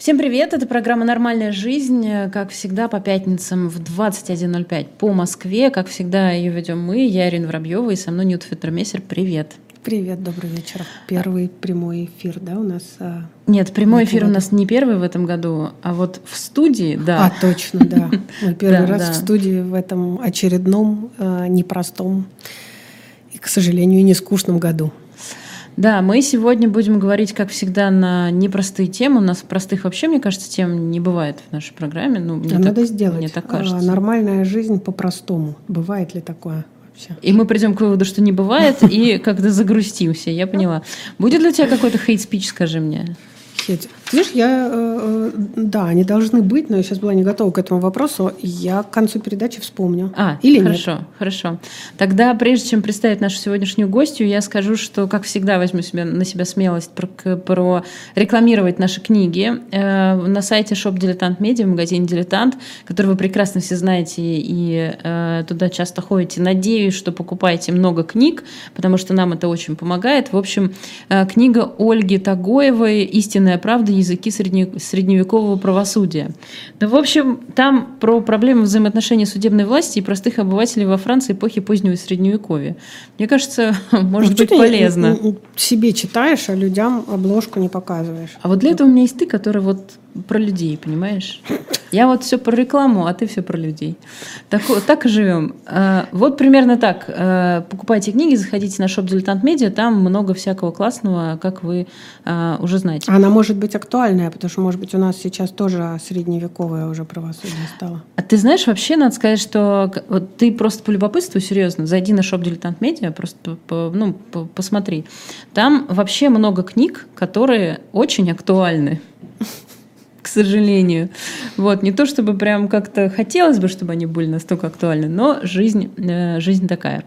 Всем привет! Это программа «Нормальная жизнь». Как всегда, по пятницам в 21.05 по Москве. Как всегда, ее ведем мы, я Ирина Воробьева, и со мной Ньют Фитермессер. Привет! Привет, добрый вечер. Первый прямой эфир, да, у нас? А, Нет, прямой эфир году. у нас не первый в этом году, а вот в студии, да. А, точно, да. Мы первый раз в студии в этом очередном, а, непростом и, к сожалению, не скучном году. Да, мы сегодня будем говорить, как всегда, на непростые темы. У нас простых вообще, мне кажется, тем не бывает в нашей программе. Ну, мне а так, надо сделать. Мне так кажется. А, нормальная жизнь по-простому. Бывает ли такое? Вообще. И мы придем к выводу, что не бывает, и как-то загрустимся, я поняла. Будет ли у тебя какой-то хейт-спич, скажи мне? Хейт. Видишь, я, э, э, да, они должны быть, но я сейчас была не готова к этому вопросу. Я к концу передачи вспомню. А, Или хорошо, нет? хорошо. Тогда, прежде чем представить нашу сегодняшнюю гостью, я скажу, что, как всегда, возьму себе, на себя смелость про, про рекламировать наши книги. Э, на сайте Shop Медиа, в магазине Дилетант, который вы прекрасно все знаете и туда часто ходите. Надеюсь, что покупаете много книг, потому что нам это очень помогает. В общем, книга Ольги Тагоевой «Истинная правда языки средневекового правосудия. Ну, в общем, там про проблемы взаимоотношений судебной власти и простых обывателей во Франции эпохи позднего Средневековья. Мне кажется, может ну, быть полезно. Себе читаешь, а людям обложку не показываешь. А вот для этого у меня есть ты, который вот про людей, понимаешь? Я вот все про рекламу, а ты все про людей. Так, так и живем. А, вот примерно так. А, покупайте книги, заходите на shop Дилетант Медиа, там много всякого классного, как вы а, уже знаете. Она может быть актуальная, потому что, может быть, у нас сейчас тоже средневековое уже правосудие стало. А ты знаешь, вообще надо сказать, что вот ты просто по любопытству, серьезно, зайди на shop Дилетант Медиа, просто по, ну, по, посмотри. Там вообще много книг, которые очень актуальны к сожалению. Вот, не то чтобы прям как-то хотелось бы, чтобы они были настолько актуальны, но жизнь, э, жизнь такая.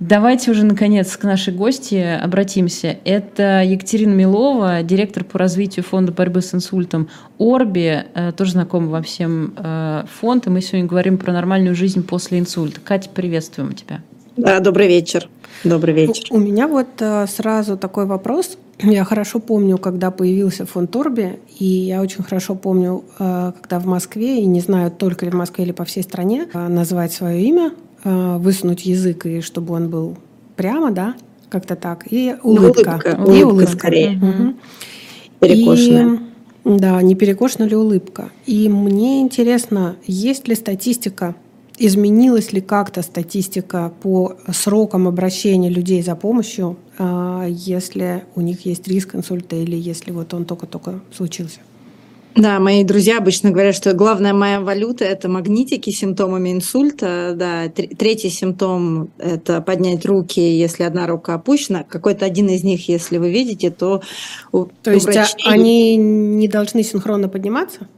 Давайте уже, наконец, к нашей гости обратимся. Это Екатерина Милова, директор по развитию фонда борьбы с инсультом Орби, э, тоже знакомый вам всем э, фонд, и мы сегодня говорим про нормальную жизнь после инсульта. Катя, приветствуем тебя. Да, добрый вечер. Добрый вечер. У, меня вот сразу такой вопрос. Я хорошо помню, когда появился фонд Торби, и я очень хорошо помню, э, когда в Москве, и не знаю, только ли в Москве или по всей стране, э, назвать свое имя, э, высунуть язык, и чтобы он был прямо, да, как-то так, и улыбка. улыбка и улыбка, улыбка скорее. Угу. Перекошенная. И, да, не перекошена ли улыбка. И мне интересно, есть ли статистика Изменилась ли как-то статистика по срокам обращения людей за помощью, а, если у них есть риск инсульта или если вот он только-только случился? Да, мои друзья обычно говорят, что главная моя валюта – это магнитики с симптомами инсульта. Да, третий симптом – это поднять руки, если одна рука опущена. Какой-то один из них, если вы видите, то у, То есть врачей... они не должны синхронно подниматься?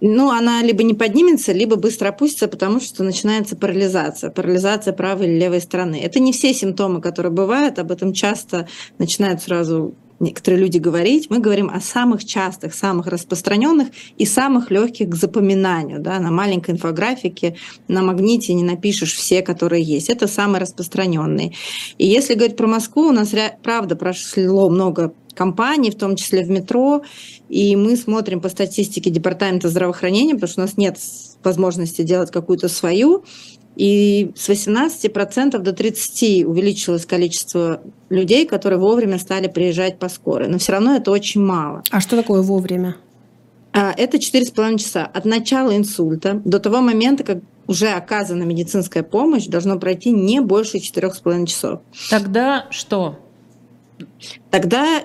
Ну, она либо не поднимется, либо быстро опустится, потому что начинается парализация, парализация правой или левой стороны. Это не все симптомы, которые бывают, об этом часто начинают сразу некоторые люди говорить. Мы говорим о самых частых, самых распространенных и самых легких к запоминанию. Да? На маленькой инфографике, на магните не напишешь все, которые есть. Это самые распространенные. И если говорить про Москву, у нас правда прошло много компаний, в том числе в метро, и мы смотрим по статистике Департамента здравоохранения, потому что у нас нет возможности делать какую-то свою, и с 18% до 30% увеличилось количество людей, которые вовремя стали приезжать по скорой. Но все равно это очень мало. А что такое вовремя? А, это 4,5 часа. От начала инсульта до того момента, как уже оказана медицинская помощь, должно пройти не больше 4,5 часов. Тогда что? Тогда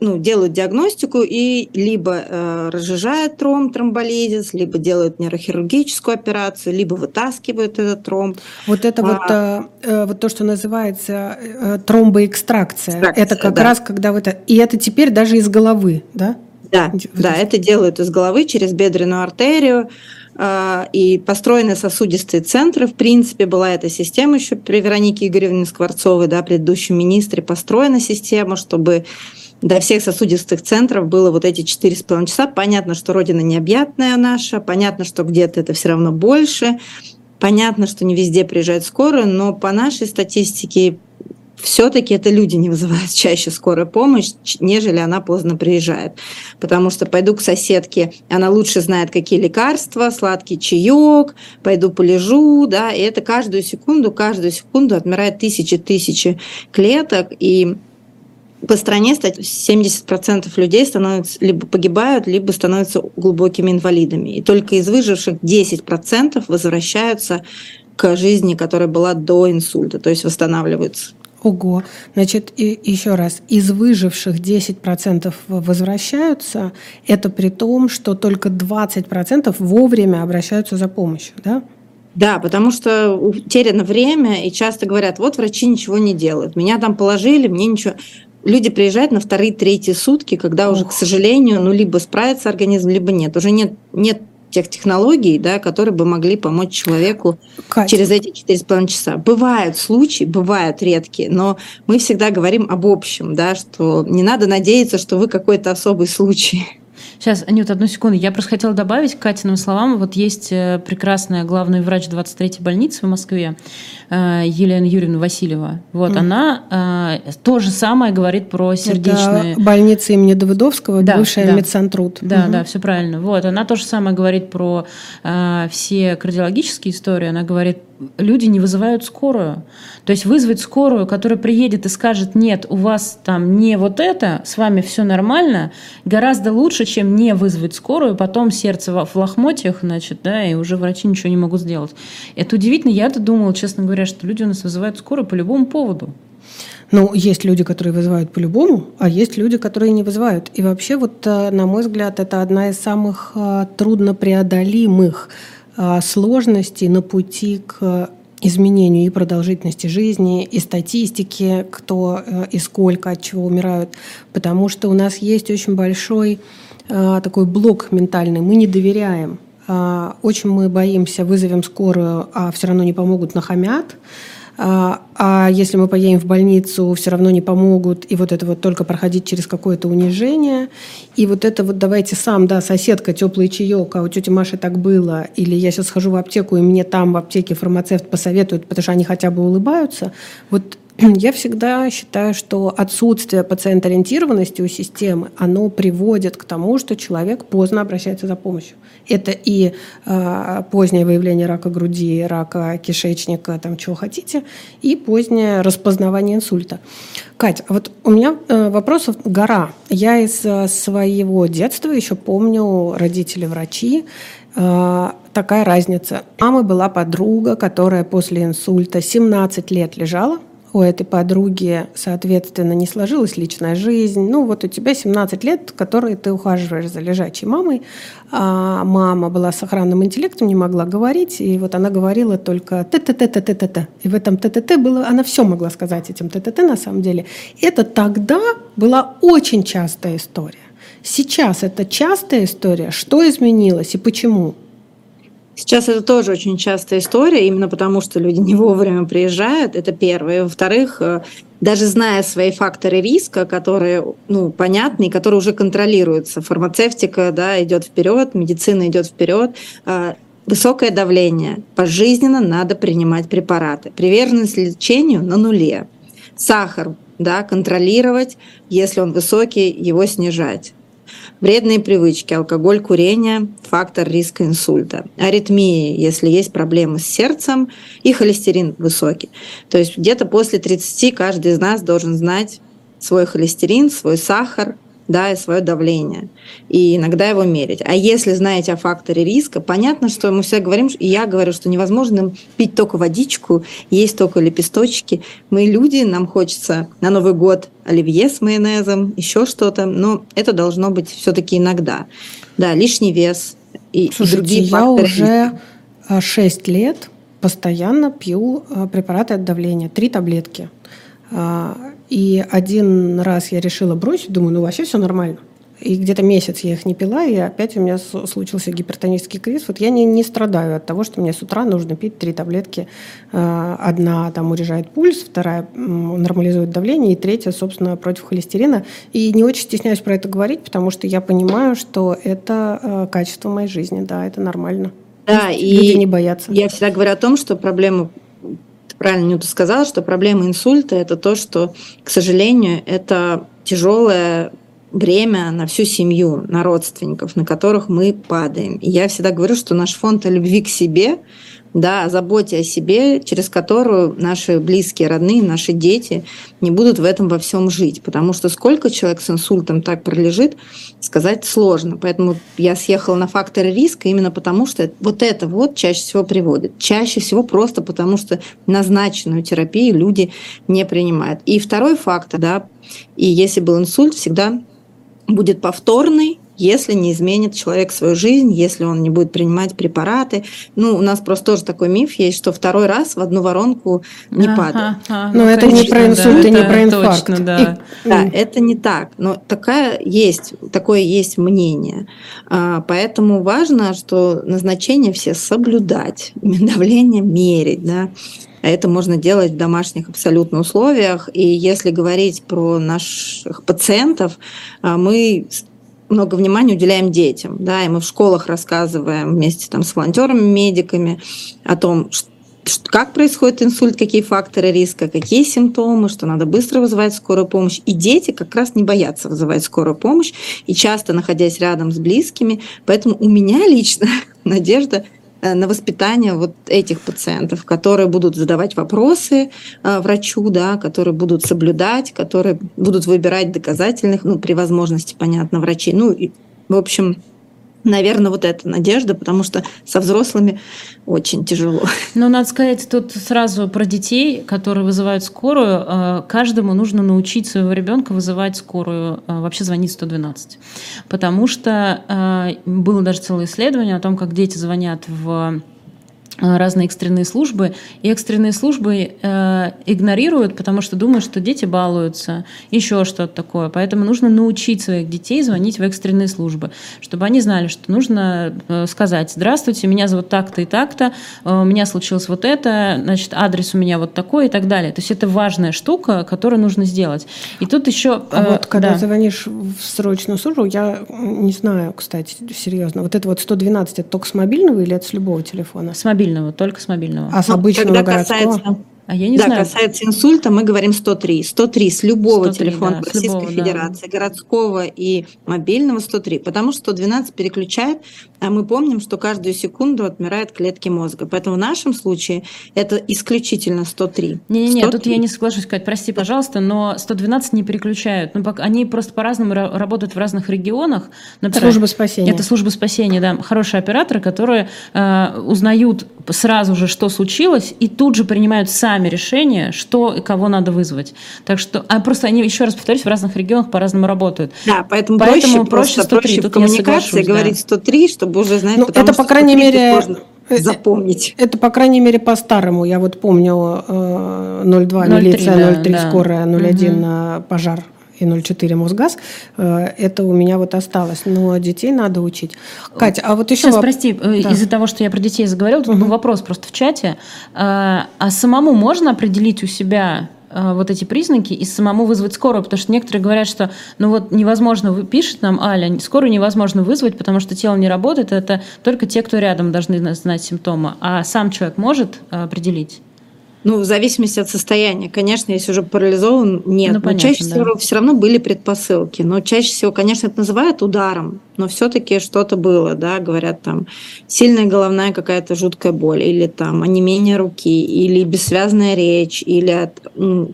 ну, делают диагностику и либо э, разжижают тромб, тромболизис, либо делают нейрохирургическую операцию, либо вытаскивают этот тромб. Вот это а, вот, э, э, вот то, что называется э, тромбоэкстракция. Экстракция, это как да. раз когда вот это... И это теперь даже из головы, да? Да, да, это делают из головы через бедренную артерию. А, и построены сосудистые центры. В принципе, была эта система еще при Веронике Игоревне Скворцовой, да, предыдущем министре, построена система, чтобы до всех сосудистых центров было вот эти 4,5 часа. Понятно, что Родина необъятная наша, понятно, что где-то это все равно больше, понятно, что не везде приезжает скорая, но по нашей статистике все-таки это люди не вызывают чаще скорую помощь, нежели она поздно приезжает. Потому что пойду к соседке, она лучше знает, какие лекарства, сладкий чаек, пойду полежу, да, и это каждую секунду, каждую секунду отмирает тысячи-тысячи клеток, и по стране 70% людей становятся, либо погибают, либо становятся глубокими инвалидами. И только из выживших 10% возвращаются к жизни, которая была до инсульта, то есть восстанавливаются. Ого. Значит, и, еще раз, из выживших 10% возвращаются, это при том, что только 20% вовремя обращаются за помощью, да? Да, потому что утеряно время, и часто говорят, вот врачи ничего не делают. Меня там положили, мне ничего люди приезжают на вторые, третьи сутки, когда уже, к сожалению, ну, либо справится организм, либо нет. Уже нет, нет тех технологий, да, которые бы могли помочь человеку Катя. через эти 4,5 часа. Бывают случаи, бывают редкие, но мы всегда говорим об общем, да, что не надо надеяться, что вы какой-то особый случай. Сейчас, Анют, одну секунду. Я просто хотела добавить к Катиным словам. Вот есть э, прекрасная главный врач 23-й больницы в Москве, э, Елена Юрьевна Васильева. Вот mm. она э, то же самое говорит про сердечные... Это больница имени Давыдовского, да, бывшая да. медсантруд. Да, угу. да, все правильно. Вот, она то же самое говорит про все кардиологические истории. Она говорит люди не вызывают скорую. То есть вызвать скорую, которая приедет и скажет, нет, у вас там не вот это, с вами все нормально, гораздо лучше, чем не вызвать скорую, потом сердце в лохмотьях, значит, да, и уже врачи ничего не могут сделать. Это удивительно. Я-то думала, честно говоря, что люди у нас вызывают скорую по любому поводу. Ну, есть люди, которые вызывают по-любому, а есть люди, которые не вызывают. И вообще, вот, э, на мой взгляд, это одна из самых э, труднопреодолимых а, сложностей на пути к изменению и продолжительности жизни, и статистики, кто э, и сколько от чего умирают, потому что у нас есть очень большой а, такой блок ментальный, мы не доверяем. А, очень мы боимся, вызовем скорую, а все равно не помогут, нахамят. А, а если мы поедем в больницу, все равно не помогут, и вот это вот только проходить через какое-то унижение, и вот это вот давайте сам, да, соседка, теплый чаек, а у тети Маши так было, или я сейчас схожу в аптеку, и мне там в аптеке фармацевт посоветует, потому что они хотя бы улыбаются, вот я всегда считаю, что отсутствие пациент-ориентированности у системы, оно приводит к тому, что человек поздно обращается за помощью. Это и э, позднее выявление рака груди, рака кишечника, там чего хотите, и позднее распознавание инсульта. Катя, вот у меня э, вопросов гора. Я из э, своего детства еще помню родители врачи, э, такая разница. Мамы была подруга, которая после инсульта 17 лет лежала у этой подруги, соответственно, не сложилась личная жизнь. Ну, вот у тебя 17 лет, которые ты ухаживаешь за лежачей мамой. А мама была с охранным интеллектом, не могла говорить, и вот она говорила только т-т-т-т-т-т. И в этом т-т-т было, она все могла сказать этим т-т-т на самом деле. Это тогда была очень частая история. Сейчас это частая история. Что изменилось и почему? Сейчас это тоже очень частая история, именно потому что люди не вовремя приезжают, это первое. Во-вторых, э, даже зная свои факторы риска, которые ну, понятны и которые уже контролируются, фармацевтика да, идет вперед, медицина идет вперед, э, высокое давление, пожизненно надо принимать препараты. Приверженность лечению на нуле. Сахар да, контролировать, если он высокий, его снижать. Вредные привычки, алкоголь, курение – фактор риска инсульта. Аритмии, если есть проблемы с сердцем, и холестерин высокий. То есть где-то после 30 каждый из нас должен знать свой холестерин, свой сахар, да, и свое давление. И иногда его мерить. А если знаете о факторе риска, понятно, что мы все говорим, и я говорю, что невозможно пить только водичку, есть только лепесточки. Мы люди, нам хочется на Новый год оливье с майонезом, еще что-то, но это должно быть все-таки иногда. Да, лишний вес и, Слушайте, и другие я факторы. уже 6 лет постоянно пью а, препараты от давления, три таблетки. И один раз я решила бросить, думаю, ну вообще все нормально. И где-то месяц я их не пила, и опять у меня случился гипертонический криз. Вот я не, не страдаю от того, что мне с утра нужно пить три таблетки. А, одна там урежает пульс, вторая нормализует давление, и третья, собственно, против холестерина. И не очень стесняюсь про это говорить, потому что я понимаю, что это а, качество моей жизни, да, это нормально. Да, и люди не боятся. Я всегда говорю о том, что проблема правильно Нюта сказала, что проблема инсульта – это то, что, к сожалению, это тяжелое время на всю семью, на родственников, на которых мы падаем. И я всегда говорю, что наш фонд любви к себе – да, о заботе о себе, через которую наши близкие, родные, наши дети не будут в этом во всем жить. Потому что сколько человек с инсультом так пролежит, сказать сложно. Поэтому я съехала на факторы риска именно потому, что вот это вот чаще всего приводит. Чаще всего просто потому, что назначенную терапию люди не принимают. И второй фактор, да, и если был инсульт, всегда будет повторный если не изменит человек свою жизнь, если он не будет принимать препараты. Ну, у нас просто тоже такой миф есть, что второй раз в одну воронку не ага, падает. Ага, Но ну, это конечно, не про инсульт да, и не про инфаркт. Точно, да. И, да, это не так. Но такая есть, такое есть мнение. А, поэтому важно, что назначение все соблюдать, давление мерить, да. А это можно делать в домашних абсолютно условиях. И если говорить про наших пациентов, а, мы много внимания уделяем детям, да, и мы в школах рассказываем вместе там с волонтерами, медиками о том, что как происходит инсульт, какие факторы риска, какие симптомы, что надо быстро вызывать скорую помощь. И дети как раз не боятся вызывать скорую помощь, и часто находясь рядом с близкими. Поэтому у меня лично надежда на воспитание вот этих пациентов, которые будут задавать вопросы э, врачу, да, которые будут соблюдать, которые будут выбирать доказательных, ну, при возможности, понятно, врачей. Ну, и, в общем, наверное, вот эта надежда, потому что со взрослыми очень тяжело. Но надо сказать тут сразу про детей, которые вызывают скорую. Э, каждому нужно научить своего ребенка вызывать скорую, э, вообще звонить 112. Потому что э, было даже целое исследование о том, как дети звонят в разные экстренные службы, и экстренные службы э, игнорируют, потому что думают, что дети балуются, еще что-то такое. Поэтому нужно научить своих детей звонить в экстренные службы, чтобы они знали, что нужно э, сказать «Здравствуйте, меня зовут так-то и так-то, э, у меня случилось вот это, значит, адрес у меня вот такой» и так далее. То есть это важная штука, которую нужно сделать. И тут еще... Э, а вот когда да. звонишь в срочную службу, я не знаю, кстати, серьезно, вот это вот 112, это только с мобильного или это с любого телефона? С мобильного мобильного, только с мобильного. А с обычного Когда городского? Касается а я не да, знаю. касается инсульта, мы говорим 103. 103 с любого 103, телефона да, Российской любого, Федерации, да. городского и мобильного 103, потому что 112 переключает, а мы помним, что каждую секунду отмирают клетки мозга. Поэтому в нашем случае это исключительно 103. Не-не-не, тут я не соглашусь, Кать, прости, пожалуйста, но 112 не переключают. Ну, они просто по-разному работают в разных регионах. Например, служба спасения. Это служба спасения, да. Хорошие операторы, которые э, узнают сразу же, что случилось, и тут же принимают сами решения, что и кого надо вызвать. Так что, а просто они, еще раз повторюсь, в разных регионах по-разному работают. Да, поэтому, поэтому проще, проще 103. проще в коммуникации говорить 103, чтобы уже знать, ну, это, по крайней мере, можно э, запомнить. Это, по крайней мере, по-старому. Я вот помню э, 02 милиция, 03 да, скорая, 01 угу. пожар и 0,4 Мосгаз, э, это у меня вот осталось. Но детей надо учить. Катя, а вот еще... Сейчас, воп... прости, э, да. из-за того, что я про детей заговорила, тут угу. был вопрос просто в чате. А, а самому можно определить у себя вот эти признаки и самому вызвать скорую, потому что некоторые говорят, что ну вот невозможно, пишет нам Аля, скорую невозможно вызвать, потому что тело не работает, это только те, кто рядом должны знать симптомы, а сам человек может определить? Ну, в зависимости от состояния. Конечно, если уже парализован, нет. Ну, понятно, но чаще да. всего все равно были предпосылки. Но чаще всего, конечно, это называют ударом, но все-таки что-то было, да, говорят там сильная головная какая-то жуткая боль, или там онемение руки, или бессвязная речь, или от,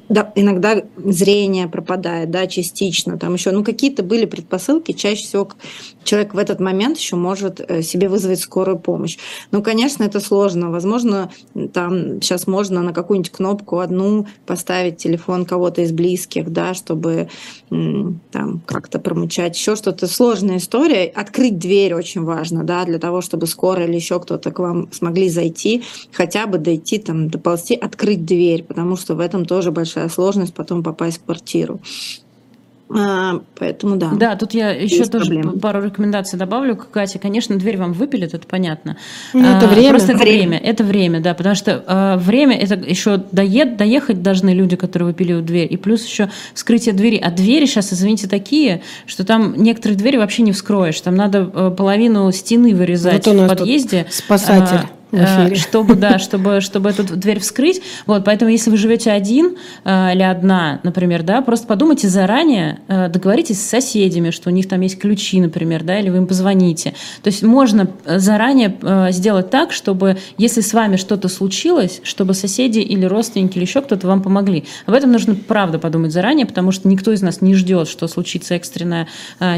да, иногда зрение пропадает, да, частично, там еще, ну какие-то были предпосылки, чаще всего человек в этот момент еще может э, себе вызвать скорую помощь. Ну, конечно, это сложно, возможно, там сейчас можно на какую-нибудь кнопку одну поставить телефон кого-то из близких, да, чтобы там как-то промычать, еще что-то сложная история. Открыть дверь очень важно, да, для того, чтобы скоро или еще кто-то к вам смогли зайти, хотя бы дойти, там, доползти, открыть дверь, потому что в этом тоже большая сложность потом попасть в квартиру. А, поэтому да. Да, тут я еще тоже проблемы. пару рекомендаций добавлю. Катя, конечно, дверь вам выпилит, это понятно. Ну, это время. Просто это время. Это время, да, потому что э, время это еще доед, доехать должны люди, которые выпиливают дверь, и плюс еще вскрытие двери. А двери сейчас, извините, такие, что там некоторые двери вообще не вскроешь. Там надо э, половину стены вырезать вот в подъезде. спасатель. Э, чтобы, да, чтобы, чтобы эту дверь вскрыть. Вот, поэтому если вы живете один э, или одна, например, да, просто подумайте заранее, э, договоритесь с соседями, что у них там есть ключи, например, да, или вы им позвоните. То есть можно заранее сделать так, чтобы, если с вами что-то случилось, чтобы соседи или родственники или еще кто-то вам помогли. Об этом нужно, правда, подумать заранее, потому что никто из нас не ждет, что случится экстренная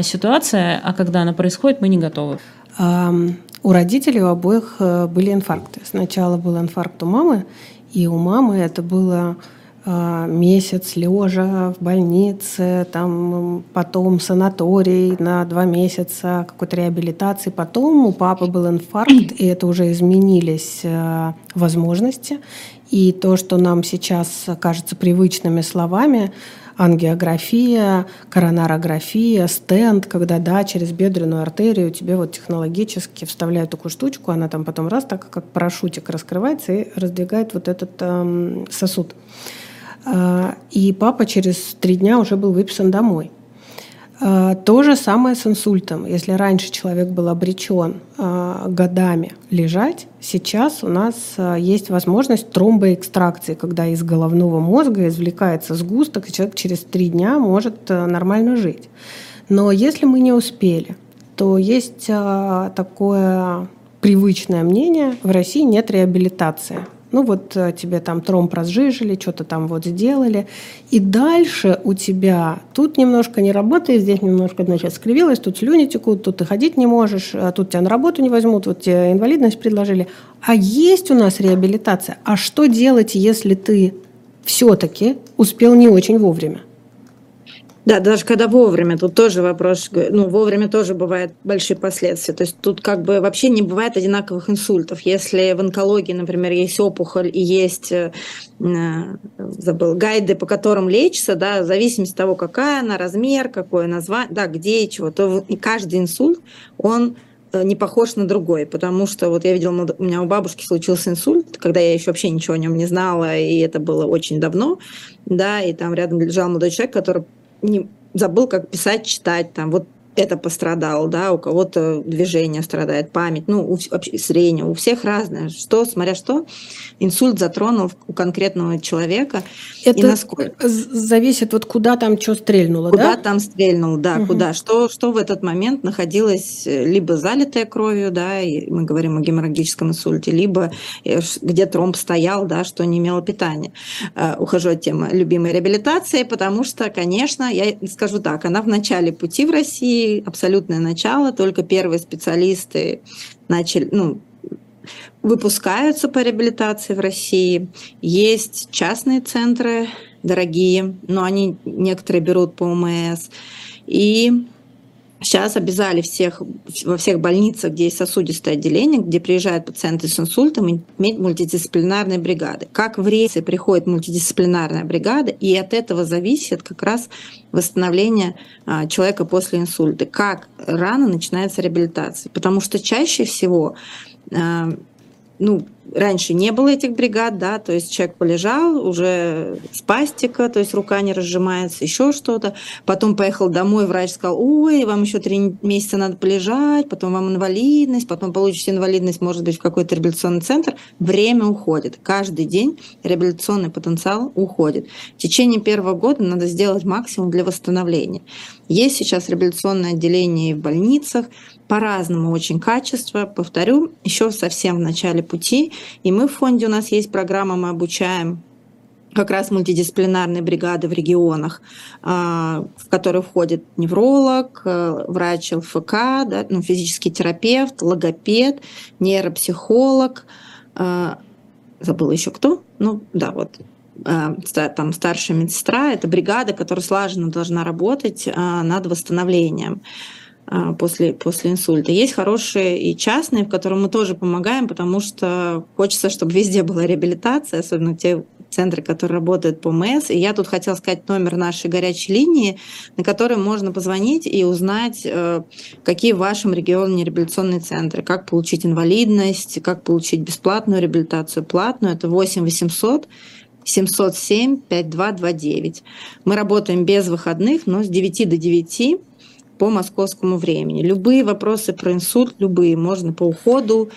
ситуация, а когда она происходит, мы не готовы. У родителей у обоих э, были инфаркты. Сначала был инфаркт у мамы, и у мамы это было э, месяц лежа в больнице, там потом санаторий на два месяца какой-то реабилитации. Потом у папы был инфаркт, и это уже изменились э, возможности. И то, что нам сейчас кажется привычными словами, ангиография, коронарография, стенд, когда, да, через бедренную артерию тебе вот технологически вставляют такую штучку, она там потом раз так, как парашютик раскрывается и раздвигает вот этот эм, сосуд. А, и папа через три дня уже был выписан домой. А, то же самое с инсультом. Если раньше человек был обречен а, годами лежать, сейчас у нас а, есть возможность тромбоэкстракции, когда из головного мозга извлекается сгусток, и человек через три дня может нормально жить. Но если мы не успели, то есть такое привычное мнение, в России нет реабилитации. Ну вот э, тебе там тромб разжижили, что-то там вот сделали. И дальше у тебя тут немножко не работает, здесь немножко, значит, скривилось, тут слюни текут, тут ты ходить не можешь, а тут тебя на работу не возьмут, вот тебе инвалидность предложили. А есть у нас реабилитация. А что делать, если ты все-таки успел не очень вовремя? Да, даже когда вовремя, тут тоже вопрос, ну, вовремя тоже бывают большие последствия. То есть тут как бы вообще не бывает одинаковых инсультов. Если в онкологии, например, есть опухоль и есть, э, забыл, гайды, по которым лечится, да, в зависимости от того, какая она, размер, какое название, да, где и чего, то и каждый инсульт, он э, не похож на другой, потому что вот я видела, у меня у бабушки случился инсульт, когда я еще вообще ничего о нем не знала, и это было очень давно, да, и там рядом лежал молодой человек, который не забыл, как писать, читать, там, вот это пострадало, да, у кого-то движение страдает, память, ну, у, вообще зрение, у всех разное. Что, смотря что, инсульт затронул у конкретного человека это и насколько. зависит вот куда там что стрельнуло, куда да? Куда там стрельнул, да, угу. куда. Что, что в этот момент находилось э, либо залитое кровью, да, и мы говорим о геморрагическом инсульте, либо э, где тромб стоял, да, что не имело питания. Э, ухожу от темы любимой реабилитации, потому что, конечно, я скажу так, она в начале пути в России, абсолютное начало, только первые специалисты начали, ну, выпускаются по реабилитации в России. Есть частные центры, дорогие, но они некоторые берут по ОМС. И Сейчас обязали всех, во всех больницах, где есть сосудистое отделение, где приезжают пациенты с инсультом, иметь мультидисциплинарные бригады. Как в рейсе приходит мультидисциплинарная бригада, и от этого зависит как раз восстановление а, человека после инсульта. Как рано начинается реабилитация. Потому что чаще всего а, ну, раньше не было этих бригад, да, то есть человек полежал, уже спастика, то есть рука не разжимается, еще что-то. Потом поехал домой, врач сказал, ой, вам еще три месяца надо полежать, потом вам инвалидность, потом получите инвалидность, может быть, в какой-то реабилитационный центр. Время уходит. Каждый день реабилитационный потенциал уходит. В течение первого года надо сделать максимум для восстановления. Есть сейчас реабилитационное отделение в больницах, по-разному очень качество. Повторю, еще совсем в начале пути. И мы в фонде, у нас есть программа, мы обучаем как раз мультидисциплинарные бригады в регионах, а, в которые входит невролог, э, врач ЛФК, да, ну, физический терапевт, логопед, нейропсихолог, а, забыла еще кто, ну да, вот а, там старшая медсестра, это бригада, которая слаженно должна работать над восстановлением. А, после, после инсульта. Есть хорошие и частные, в которых мы тоже помогаем, потому что хочется, чтобы везде была реабилитация, особенно те центры, которые работают по МС. И я тут хотела сказать номер нашей горячей линии, на который можно позвонить и узнать, э, какие в вашем регионе реабилитационные центры, как получить инвалидность, как получить бесплатную реабилитацию, платную. Это 8 800 707 5229. Мы работаем без выходных, но с 9 до 9 по московскому времени. Любые вопросы про инсульт, любые, можно по уходу,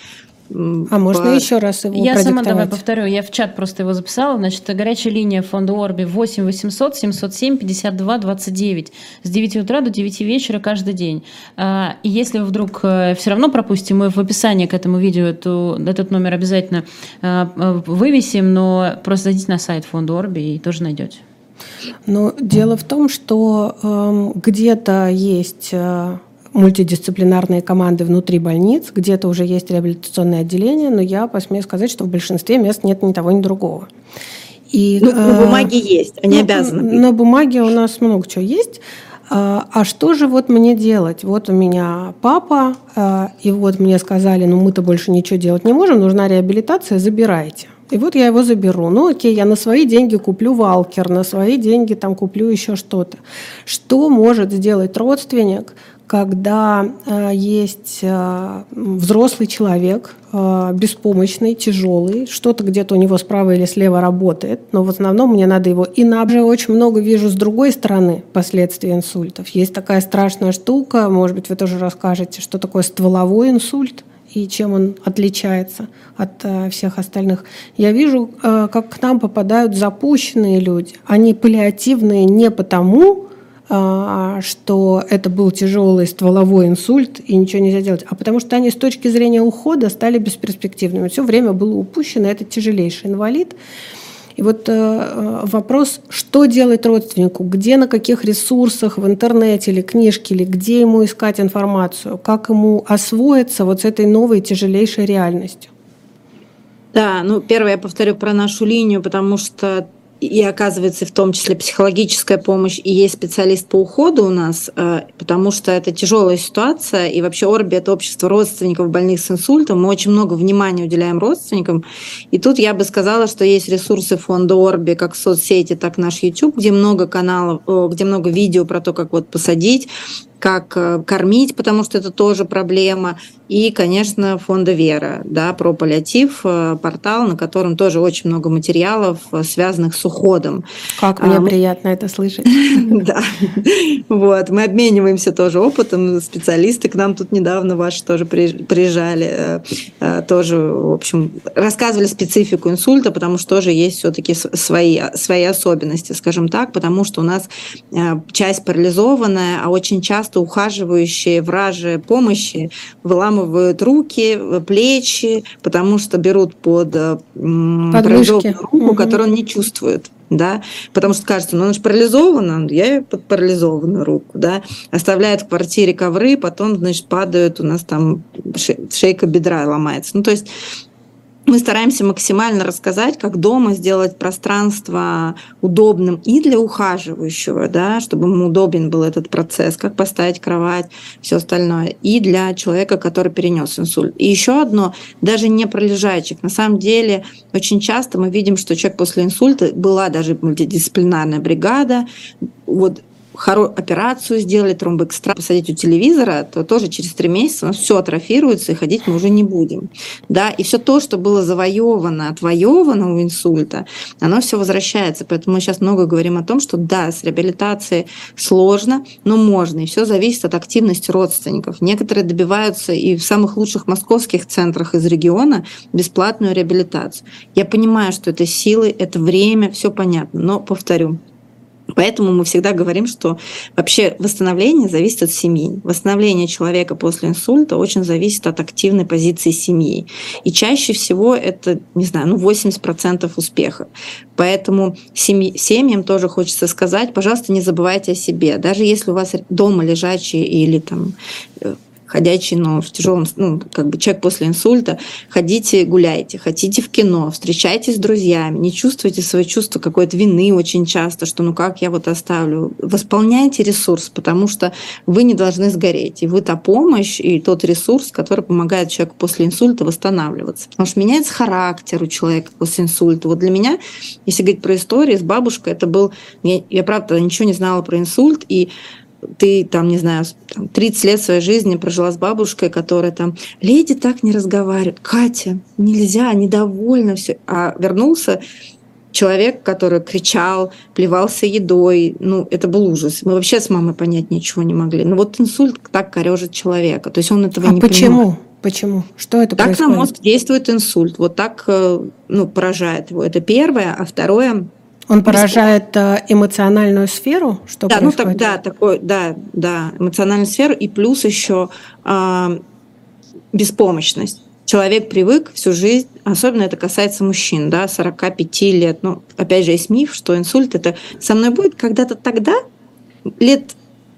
А можно еще раз его Я сама давай повторю, я в чат просто его записала. Значит, горячая линия фонда Орби 8 800 707 52 29 с 9 утра до 9 вечера каждый день. А, и если вы вдруг э, все равно пропустите, мы в описании к этому видео то этот номер обязательно э, вывесим, но просто зайдите на сайт фонда Орби и тоже найдете. Но дело в том, что э, где-то есть э, мультидисциплинарные команды внутри больниц, где-то уже есть реабилитационное отделение, но я посмею сказать, что в большинстве мест нет ни того, ни другого. И, ну, на э, бумаге есть, они ну, обязаны. На бумаге у нас много чего есть. А, а что же вот мне делать? Вот у меня папа, э, и вот мне сказали, ну мы-то больше ничего делать не можем, нужна реабилитация, забирайте. И вот я его заберу. Ну, окей, я на свои деньги куплю валкер, на свои деньги там куплю еще что-то. Что может сделать родственник, когда э, есть э, взрослый человек, э, беспомощный, тяжелый, что-то где-то у него справа или слева работает, но в основном мне надо его... И на же очень много вижу с другой стороны последствий инсультов. Есть такая страшная штука, может быть, вы тоже расскажете, что такое стволовой инсульт и чем он отличается от э, всех остальных. Я вижу, э, как к нам попадают запущенные люди. Они паллиативные не потому, э, что это был тяжелый стволовой инсульт и ничего нельзя делать, а потому что они с точки зрения ухода стали бесперспективными. Все время было упущено, это тяжелейший инвалид. И вот э, э, вопрос, что делать родственнику, где, на каких ресурсах, в интернете или книжке, или где ему искать информацию, как ему освоиться вот с этой новой тяжелейшей реальностью. Да, ну первое я повторю про нашу линию, потому что и оказывается в том числе психологическая помощь, и есть специалист по уходу у нас, э, потому что это тяжелая ситуация, и вообще Орби – это общество родственников больных с инсультом, мы очень много внимания уделяем родственникам, и тут я бы сказала, что есть ресурсы фонда Орби, как соцсети, так наш YouTube, где много каналов, где много видео про то, как вот посадить, как э, кормить, потому что это тоже проблема. И, конечно, фонда Вера, да, про паллиатив, э, портал, на котором тоже очень много материалов, э, связанных с уходом. Как мне а, приятно это слышать. Да. Вот. Мы обмениваемся тоже опытом. Специалисты к нам тут недавно ваши тоже приезжали. Тоже, в общем, рассказывали специфику инсульта, потому что тоже есть все-таки свои, свои особенности, скажем так, потому что у нас часть парализованная, а очень часто часто ухаживающие вражи помощи выламывают руки, плечи, потому что берут под э, парализованную руку, угу. которую он не чувствует да, потому что кажется, ну, она же парализована, я под парализованную руку, да, оставляют в квартире ковры, потом, значит, падают, у нас там шейка бедра ломается. Ну, то есть мы стараемся максимально рассказать, как дома сделать пространство удобным и для ухаживающего, да, чтобы ему удобен был этот процесс, как поставить кровать, все остальное, и для человека, который перенес инсульт. И еще одно, даже не про лежачек. На самом деле, очень часто мы видим, что человек после инсульта была даже мультидисциплинарная бригада, вот операцию сделали, тромбоэкстракт, посадить у телевизора, то тоже через три месяца у нас все атрофируется, и ходить мы уже не будем. Да? И все то, что было завоевано, отвоевано у инсульта, оно все возвращается. Поэтому мы сейчас много говорим о том, что да, с реабилитацией сложно, но можно. И все зависит от активности родственников. Некоторые добиваются и в самых лучших московских центрах из региона бесплатную реабилитацию. Я понимаю, что это силы, это время, все понятно. Но повторю, Поэтому мы всегда говорим, что вообще восстановление зависит от семьи. Восстановление человека после инсульта очень зависит от активной позиции семьи. И чаще всего это, не знаю, ну 80% успеха. Поэтому семьи, семьям тоже хочется сказать, пожалуйста, не забывайте о себе. Даже если у вас дома лежачий или там э, ходячий, но в тяжелом, ну, как бы человек после инсульта, ходите, гуляйте, хотите в кино, встречайтесь с друзьями, не чувствуйте свои чувства какой-то вины очень часто, что ну как я вот оставлю. Восполняйте ресурс, потому что вы не должны сгореть. И вы та помощь и тот ресурс, который помогает человеку после инсульта восстанавливаться. Потому что меняется характер у человека после инсульта. Вот для меня, если говорить про истории с бабушкой, это был... Я, я правда ничего не знала про инсульт, и ты там, не знаю, там, 30 лет своей жизни прожила с бабушкой, которая там, леди так не разговаривают, Катя, нельзя, недовольна все. А вернулся человек, который кричал, плевался едой, ну, это был ужас. Мы вообще с мамой понять ничего не могли. Но вот инсульт так корежит человека. То есть он этого а не почему? понимает. Почему? Что это так происходит? на мозг действует инсульт. Вот так э, ну, поражает его. Это первое. А второе... Он поражает э, эмоциональную сферу? Что да, ну, происходит? так, да, такой, да, да, эмоциональную сферу. И плюс еще э, беспомощность человек привык всю жизнь, особенно это касается мужчин, да, 45 лет. Ну, опять же, есть миф, что инсульт это со мной будет когда-то тогда, лет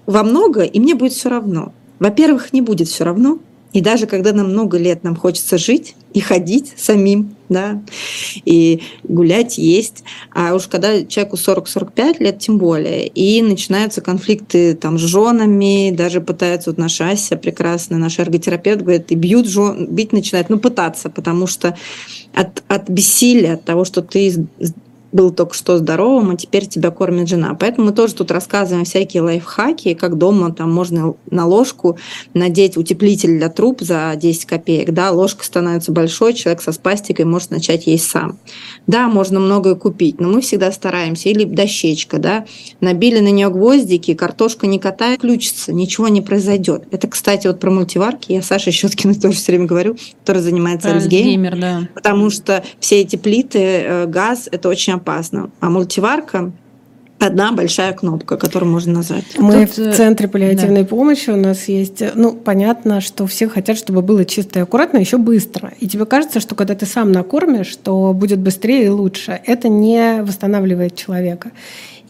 во много, и мне будет все равно. Во-первых, не будет все равно, и даже когда нам много лет, нам хочется жить и ходить самим, да, и гулять, есть. А уж когда человеку 40-45 лет, тем более. И начинаются конфликты там с женами, даже пытаются, вот наша Ася прекрасная, наш эрготерапевт говорит, и бьют жен, бить начинают, ну, пытаться, потому что от, от бессилия, от того, что ты был только что здоровым, а теперь тебя кормит жена. Поэтому мы тоже тут рассказываем всякие лайфхаки, как дома там можно на ложку надеть утеплитель для труб за 10 копеек. Да, ложка становится большой, человек со спастикой может начать есть сам. Да, можно многое купить, но мы всегда стараемся. Или дощечка, да, набили на нее гвоздики, картошка не катает, включится, ничего не произойдет. Это, кстати, вот про мультиварки, я Саша Щеткина тоже все время говорю, который занимается Альцгеймер. Да. Потому что все эти плиты, э, газ, это очень опасно. А мультиварка одна большая кнопка, которую можно назвать. Мы Тут, в э, центре паллиативной да. помощи у нас есть, ну, понятно, что все хотят, чтобы было чисто и аккуратно, еще быстро. И тебе кажется, что когда ты сам накормишь, то будет быстрее и лучше. Это не восстанавливает человека.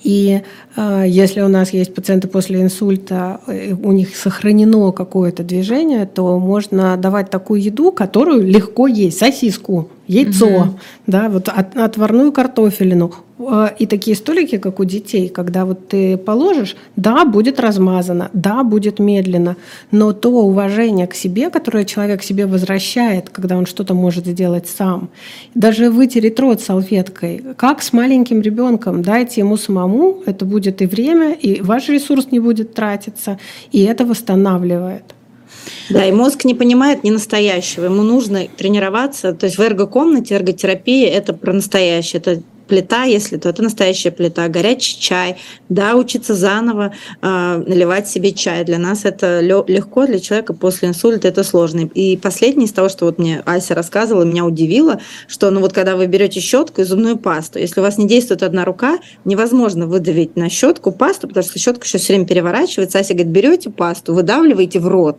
И э, если у нас есть пациенты после инсульта, э, у них сохранено какое-то движение, то можно давать такую еду, которую легко есть, сосиску, яйцо, угу. да, вот от, отварную картофелину. А, и такие столики, как у детей, когда вот ты положишь, да, будет размазано, да, будет медленно, но то уважение к себе, которое человек себе возвращает, когда он что-то может сделать сам, даже вытереть рот салфеткой, как с маленьким ребенком, дайте ему самому, это будет и время, и ваш ресурс не будет тратиться, и это восстанавливает. Да, и мозг не понимает не настоящего. Ему нужно тренироваться. То есть в эргокомнате эрготерапия – это про настоящее. Это плита, если то это настоящая плита, горячий чай, да, учиться заново э, наливать себе чай. Для нас это легко, для человека после инсульта это сложно. И последнее из того, что вот мне Ася рассказывала, меня удивило, что ну вот когда вы берете щетку и зубную пасту, если у вас не действует одна рука, невозможно выдавить на щетку пасту, потому что щетка еще все время переворачивается. Ася говорит, берете пасту, выдавливаете в рот,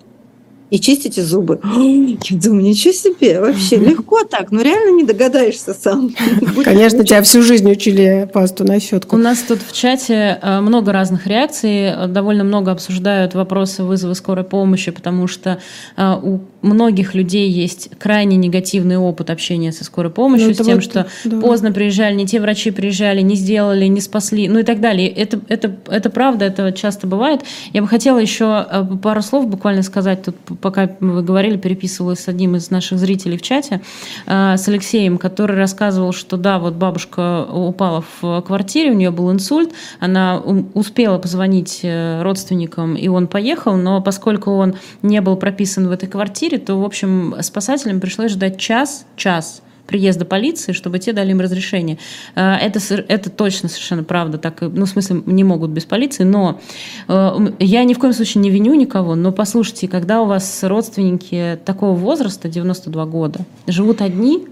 и чистите зубы. Я думаю, ничего себе, вообще легко так, но реально не догадаешься сам. Конечно, тебя всю жизнь учили пасту на щетку. У нас тут в чате э, много разных реакций, довольно много обсуждают вопросы вызова скорой помощи, потому что э, у многих людей есть крайне негативный опыт общения со скорой помощью, ну, с тем, вот, что да. поздно приезжали, не те врачи приезжали, не сделали, не спасли, ну и так далее. Это, это, это правда, это часто бывает. Я бы хотела еще э, пару слов буквально сказать тут пока вы говорили, переписывалась с одним из наших зрителей в чате, э, с Алексеем, который рассказывал, что да, вот бабушка упала в квартире, у нее был инсульт, она успела позвонить э, родственникам, и он поехал, но поскольку он не был прописан в этой квартире, то, в общем, спасателям пришлось ждать час, час, приезда полиции, чтобы те дали им разрешение. Э, это, это точно совершенно правда. Так, ну, в смысле, не могут без полиции, но э, я ни в коем случае не виню никого, но послушайте, когда у вас родственники такого возраста, 92 года, живут одни,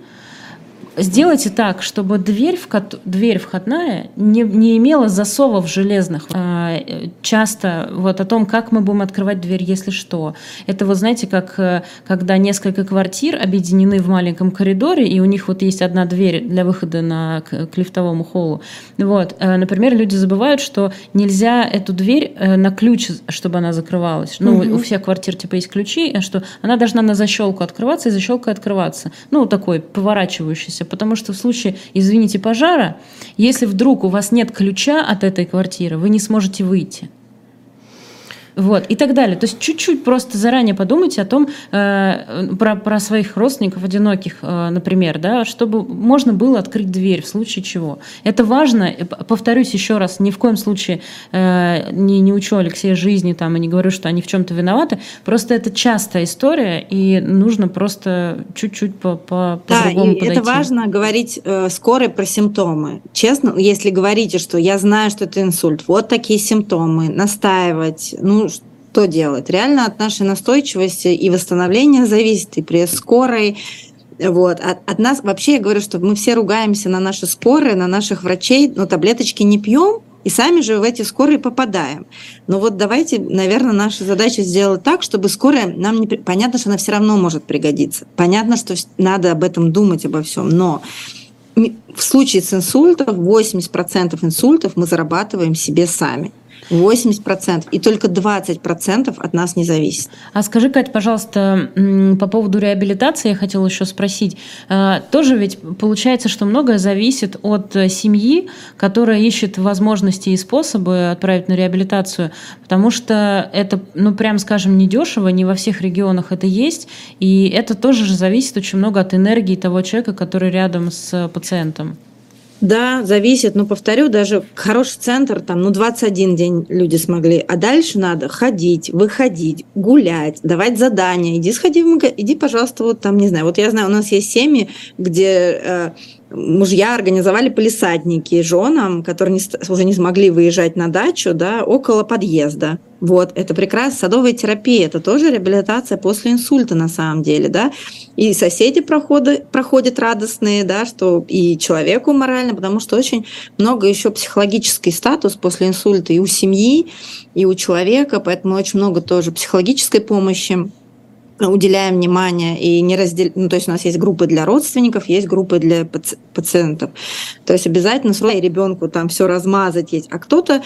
Сделайте так, чтобы дверь, в ко... дверь входная не, не имела засовов железных. А, часто вот о том, как мы будем открывать дверь, если что. Это вот знаете, как э, когда несколько квартир объединены в маленьком коридоре, и у них вот есть одна дверь для выхода на, к, лифтовому холлу. Вот. Э, например, люди забывают, что нельзя эту дверь э, на ключ, чтобы она закрывалась. Ну, угу. у всех квартир типа есть ключи, что она должна на защелку открываться и защелкой открываться. Ну, такой поворачивающийся потому что в случае, извините, пожара, если вдруг у вас нет ключа от этой квартиры, вы не сможете выйти. Вот, и так далее. То есть чуть-чуть просто заранее подумайте о том, э, про, про своих родственников одиноких, э, например, да, чтобы можно было открыть дверь в случае чего. Это важно, повторюсь еще раз, ни в коем случае э, не, не учу Алексея жизни там, и не говорю, что они в чем-то виноваты, просто это частая история, и нужно просто чуть-чуть по, по, по-другому да, и это важно говорить э, скорой про симптомы. Честно, если говорите, что я знаю, что это инсульт, вот такие симптомы, настаивать, ну, что делать? Реально от нашей настойчивости и восстановления зависит, и при скорой, вот. От, от нас вообще я говорю, что мы все ругаемся на наши скорые, на наших врачей, но таблеточки не пьем, и сами же в эти скорые попадаем. Но вот давайте, наверное, наша задача сделать так, чтобы скорая нам не... Понятно, что она все равно может пригодиться. Понятно, что надо об этом думать, обо всем. Но в случае с инсультом 80% инсультов мы зарабатываем себе сами. 80%, и только 20% от нас не зависит. А скажи, Кать, пожалуйста, по поводу реабилитации я хотела еще спросить. А, тоже ведь получается, что многое зависит от э, семьи, которая ищет возможности и способы отправить на реабилитацию, потому что это, ну, прям скажем, недешево, не во всех регионах это есть, и это тоже же зависит очень много от энергии того человека, который рядом с пациентом. Да, зависит, но повторю, даже хороший центр, там, ну, 21 день люди смогли, а дальше надо ходить, выходить, гулять, давать задания, иди сходи в магазин, иди, пожалуйста, вот там, не знаю, вот я знаю, у нас есть семьи, где э, мужья организовали полисадники женам, которые не, уже не смогли выезжать на дачу, да, около подъезда. Вот, это прекрасно. Садовая терапия – это тоже реабилитация после инсульта на самом деле, да. И соседи проходят, проходят радостные, да, что и человеку морально, потому что очень много еще психологический статус после инсульта и у семьи, и у человека, поэтому очень много тоже психологической помощи уделяем внимание и не разделяем, ну, то есть у нас есть группы для родственников, есть группы для паци- пациентов. То есть обязательно с ребенку там все размазать есть, а кто-то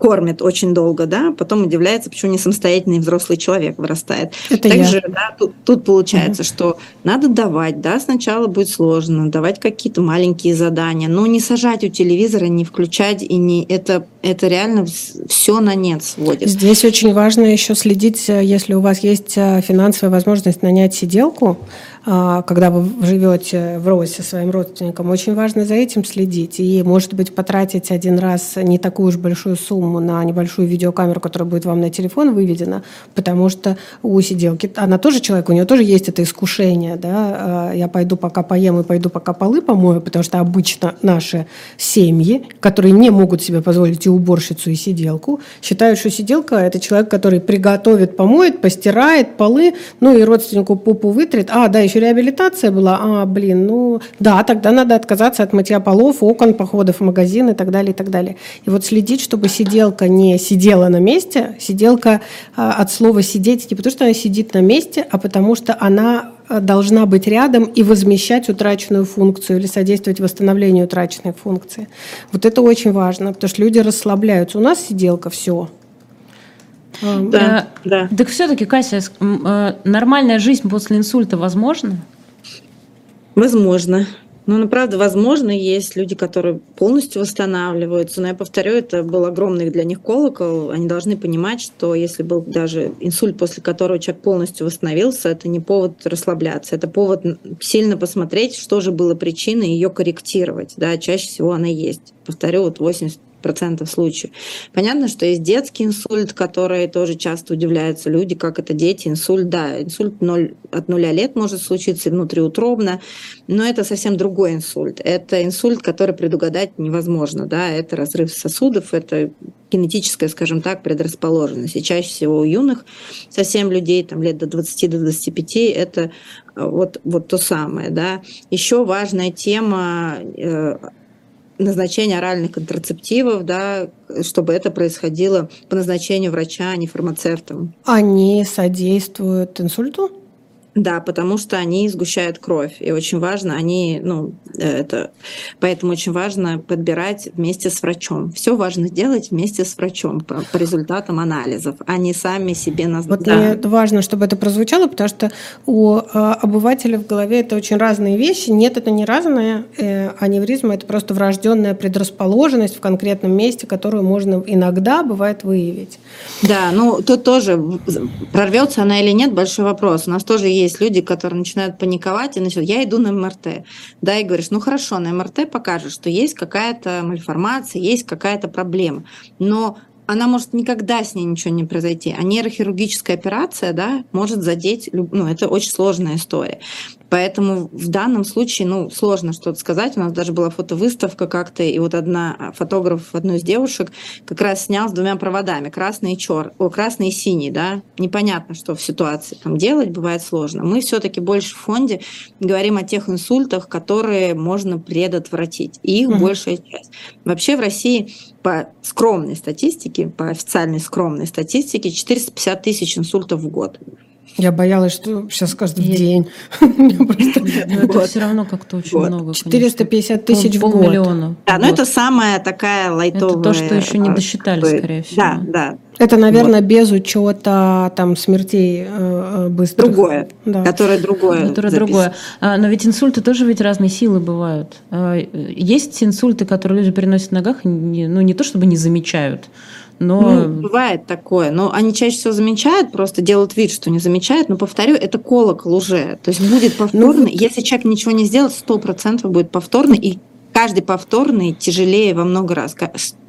кормит очень долго, да, потом удивляется, почему не самостоятельный взрослый человек вырастает. Это Также, я. да, тут, тут получается, угу. что надо давать, да, сначала будет сложно, давать какие-то маленькие задания, но не сажать у телевизора, не включать и не это это реально все на нет сводит. Здесь очень важно еще следить, э, если у вас есть э, финансовая возможность нанять сиделку, а, когда вы живете в розе со своим родственником, очень важно за этим следить. И, может быть, потратить один раз не такую уж большую сумму на небольшую видеокамеру, которая будет вам на телефон выведена, потому что у сиделки, она тоже человек, у нее тоже есть это искушение. Да? А, я пойду пока поем и пойду пока полы помою, потому что обычно наши семьи, которые не могут себе позволить и уборщицу, и сиделку, считают, что сиделка – это человек, который приготовит, помоет, постирает полы, ну и родственнику попу вытрет. А, да, еще реабилитация была, а, блин, ну, да, тогда надо отказаться от мытья полов, окон, походов в магазин и так далее, и так далее. И вот следить, чтобы сиделка не сидела на месте, сиделка а, от слова «сидеть» не потому, что она сидит на месте, а потому что она а, должна быть рядом и возмещать утраченную функцию или содействовать восстановлению утраченной функции. Вот это очень важно, потому что люди расслабляются. У нас сиделка, все, да, э, да. Так все-таки, Кася, э, нормальная жизнь после инсульта возможна? Возможно. Ну, ну, правда, возможно, есть люди, которые полностью восстанавливаются. Но я повторю, это был огромный для них колокол. Они должны понимать, что если был даже инсульт, после которого человек полностью восстановился, это не повод расслабляться. Это повод сильно посмотреть, что же было причиной, и ее корректировать. Да, чаще всего она есть. Повторю, вот 80 процентов случаев. Понятно, что есть детский инсульт, который тоже часто удивляются люди, как это дети, инсульт, да, инсульт 0, от нуля лет может случиться внутриутробно, но это совсем другой инсульт. Это инсульт, который предугадать невозможно, да, это разрыв сосудов, это генетическая, скажем так, предрасположенность. И чаще всего у юных совсем людей, там лет до 20 до 25, это э, вот, вот то самое. Да. Еще важная тема э, назначение оральных контрацептивов, да, чтобы это происходило по назначению врача, а не фармацевтом. Они содействуют инсульту? Да, потому что они сгущают кровь, и очень важно, они, ну, это, поэтому очень важно подбирать вместе с врачом. Все важно делать вместе с врачом по, по результатам анализов, а не сами себе назначить. Вот да. мне важно, чтобы это прозвучало, потому что у э, обывателя в голове это очень разные вещи. Нет, это не разное. Э, аневризма это просто врожденная предрасположенность в конкретном месте, которую можно иногда бывает выявить. Да, ну тут тоже прорвется она или нет, большой вопрос. У нас тоже есть люди, которые начинают паниковать и начинают, я иду на МРТ, да, и говоришь, ну хорошо, на МРТ покажет, что есть какая-то мальформация, есть какая-то проблема, но она может никогда с ней ничего не произойти. А нейрохирургическая операция, да, может задеть, ну, это очень сложная история. Поэтому в данном случае, ну, сложно что-то сказать. У нас даже была фотовыставка как-то, и вот одна а, фотограф, одной из девушек, как раз снял с двумя проводами, красный и чер, о, красный и синий, да. Непонятно, что в ситуации там делать, бывает сложно. Мы все-таки больше в фонде говорим о тех инсультах, которые можно предотвратить, и их угу. большая часть. Вообще в России по скромной статистике, по официальной скромной статистике, 450 тысяч инсультов в год. Я боялась, что сейчас скажут в день. Это все равно как-то очень много. 450 тысяч в год. Да, но это самая такая лайтовая... Это то, что еще не досчитали, скорее всего. Да, да. Это, наверное, без учета там смертей э, быстрых. Другое, да. которое другое. Которое другое. А, но ведь инсульты тоже ведь разные силы бывают. А, есть инсульты, которые люди переносят в ногах, ну не то чтобы не замечают, но... Ну, бывает такое. Но они чаще всего замечают, просто делают вид, что не замечают. Но, повторю, это колокол уже. То есть будет повторно. Ну, Если человек ничего не сделает, сто процентов будет повторно. И каждый повторный тяжелее во много раз.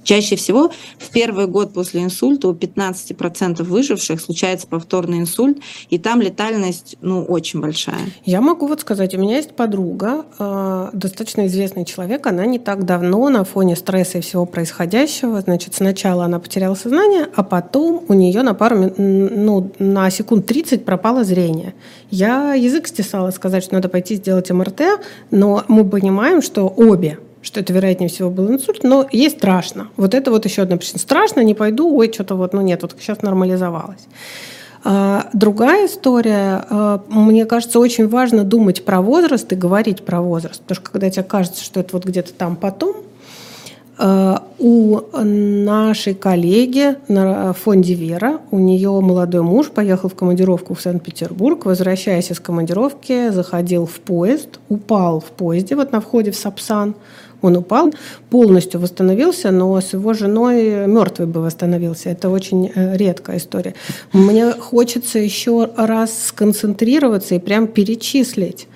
Чаще всего в первый год после инсульта у 15% выживших случается повторный инсульт, и там летальность ну, очень большая. Я могу вот сказать, у меня есть подруга, э, достаточно известный человек, она не так давно на фоне стресса и всего происходящего, значит, сначала она потеряла сознание, а потом у нее на пару, ну, на секунд 30 пропало зрение. Я язык стесала сказать, что надо пойти сделать МРТ, но мы понимаем, что обе что это, вероятнее всего, был инсульт, но ей страшно. Вот это вот еще одна причина. Страшно, не пойду, ой, что-то вот, ну нет, вот сейчас нормализовалось. А, другая история, а, мне кажется, очень важно думать про возраст и говорить про возраст, потому что когда тебе кажется, что это вот где-то там потом, а, у нашей коллеги на фонде Вера, у нее молодой муж поехал в командировку в Санкт-Петербург, возвращаясь из командировки, заходил в поезд, упал в поезде вот на входе в Сапсан, он упал, полностью восстановился, но с его женой мертвый бы восстановился. Это очень э, редкая история. Мне хочется еще раз сконцентрироваться и прям перечислить,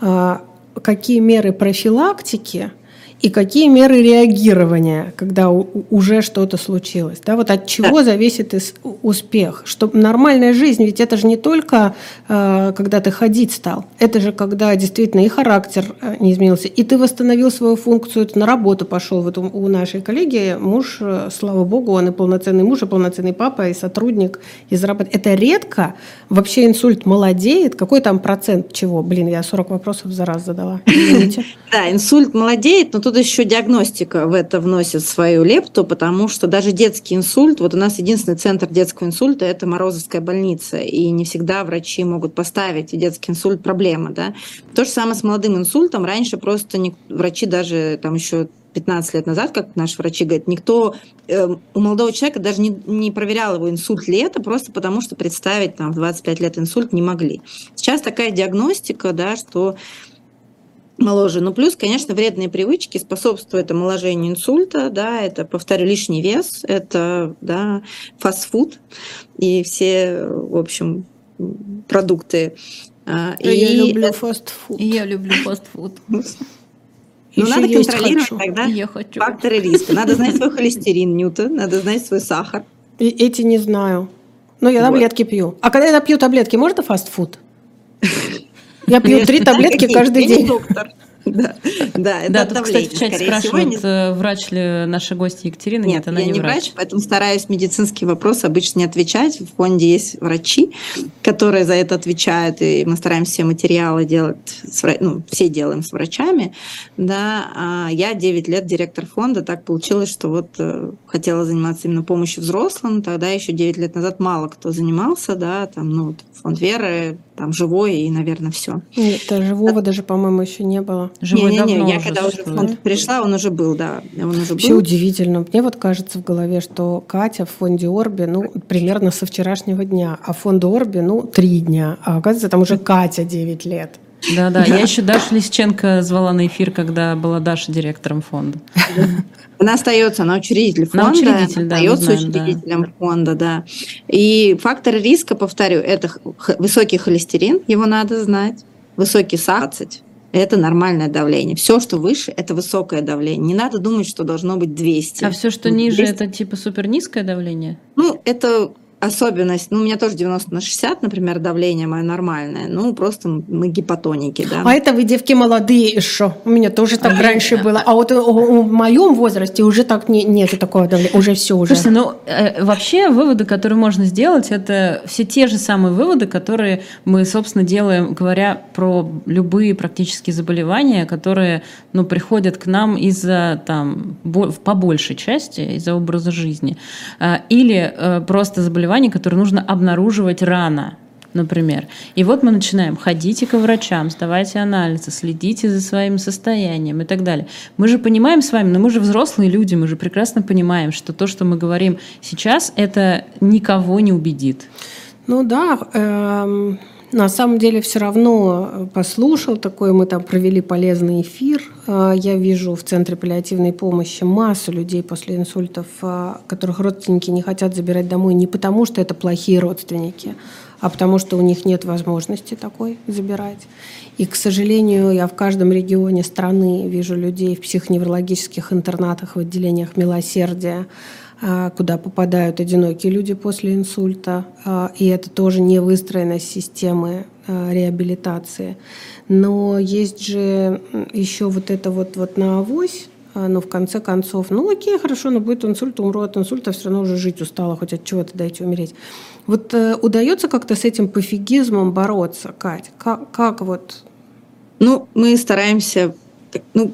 а, какие меры профилактики – и какие меры реагирования, когда уже что-то случилось. Да, вот от чего да. зависит успех. Что нормальная жизнь, ведь это же не только э, когда ты ходить стал, это же когда действительно и характер э, не изменился, и ты восстановил свою функцию, ты на работу пошел. Вот у, у нашей коллеги муж, э, слава богу, он и полноценный муж, и полноценный папа, и сотрудник, и зарабатывает. Это редко. Вообще инсульт молодеет. Какой там процент чего? Блин, я 40 вопросов за раз задала. Да, инсульт молодеет, но тут еще диагностика в это вносит свою лепту, потому что даже детский инсульт, вот у нас единственный центр детского инсульта – это Морозовская больница, и не всегда врачи могут поставить детский инсульт проблема, да. То же самое с молодым инсультом. Раньше просто не, врачи даже там еще 15 лет назад, как наши врачи говорят, никто э, у молодого человека даже не, не проверял его инсульт ли это, просто потому что представить там в 25 лет инсульт не могли. Сейчас такая диагностика, да, что моложе. Ну, плюс, конечно, вредные привычки способствуют омоложению инсульта, да, это, повторю, лишний вес, это, да, фастфуд и все, в общем, продукты. А, и я люблю фастфуд. Я люблю фастфуд. Ну, надо контролировать хочу. тогда я хочу. факторы риска. Надо знать свой холестерин, Ньютон, надо знать свой сахар. И эти не знаю. Но я вот. таблетки пью. А когда я пью таблетки, можно фастфуд? Я пью три таблетки каждый день. доктор. Да, да, это да, тут, кстати, в чате спрашивают, не... Э, врач ли наша гостья Екатерина. Нет, Нет она я не врач. врач, поэтому стараюсь медицинские вопросы обычно не отвечать. В фонде есть врачи, которые за это отвечают, и мы стараемся все материалы делать, с, ну, все делаем с врачами. Да, а я 9 лет директор фонда, так получилось, что вот э, хотела заниматься именно помощью взрослым, тогда еще 9 лет назад мало кто занимался, да, там, ну, фонд Веры, там живой и, наверное, все. Нет, живого а... даже, по-моему, еще не было. Живой не, не, не, я когда уже в фонд пришла, он уже был, да, он уже Вообще был. удивительно. Мне вот кажется в голове, что Катя в фонде Орби, ну, примерно со вчерашнего дня, а фонд Орби, ну, три дня, а оказывается, там уже Катя 9 лет. Да, да. Я еще Дашу Лисченко звала на эфир, когда была Даша директором фонда. Она остается, она учредитель фонда. Она учредитель, да, остается знаем, учредителем да. фонда, да. И факторы риска, повторю, это высокий холестерин, его надо знать, высокий сахар, это нормальное давление. Все, что выше, это высокое давление. Не надо думать, что должно быть 200. А все, что ниже, 200. это типа супер низкое давление? Ну, это особенность, ну, у меня тоже 90 на 60, например, давление мое нормальное, ну, просто мы гипотоники, да. А это вы, девки, молодые еще. У меня тоже так а раньше я... было. А вот в моем возрасте уже так не, нет такого давления, уже все уже. Слушайте, ну, э, вообще выводы, которые можно сделать, это все те же самые выводы, которые мы, собственно, делаем, говоря про любые практически заболевания, которые, ну, приходят к нам из-за, там, по большей части, из-за образа жизни. А, или э, просто заболевания заболеваний, которые нужно обнаруживать рано, например. И вот мы начинаем, ходите к врачам, сдавайте анализы, следите за своим состоянием и так далее. Мы же понимаем с вами, но мы же взрослые люди, мы же прекрасно понимаем, что то, что мы говорим сейчас, это никого не убедит. Ну да, эм, на самом деле все равно э, послушал такой, мы там провели полезный эфир. Э, я вижу в Центре паллиативной помощи массу людей после инсультов, э, которых родственники не хотят забирать домой не потому, что это плохие родственники, а потому что у них нет возможности такой забирать. И, к сожалению, я в каждом регионе страны вижу людей в психоневрологических интернатах, в отделениях милосердия, куда попадают одинокие люди после инсульта, а, и это тоже не выстроенность системы а, реабилитации. Но есть же еще вот это вот, вот на авось, но в конце концов, ну окей, хорошо, но будет инсульт, умру от инсульта, все равно уже жить устала, хоть от чего-то дайте умереть. Вот э, удается как-то с этим пофигизмом бороться, Кать? Как, как вот? Ну, мы стараемся, ну,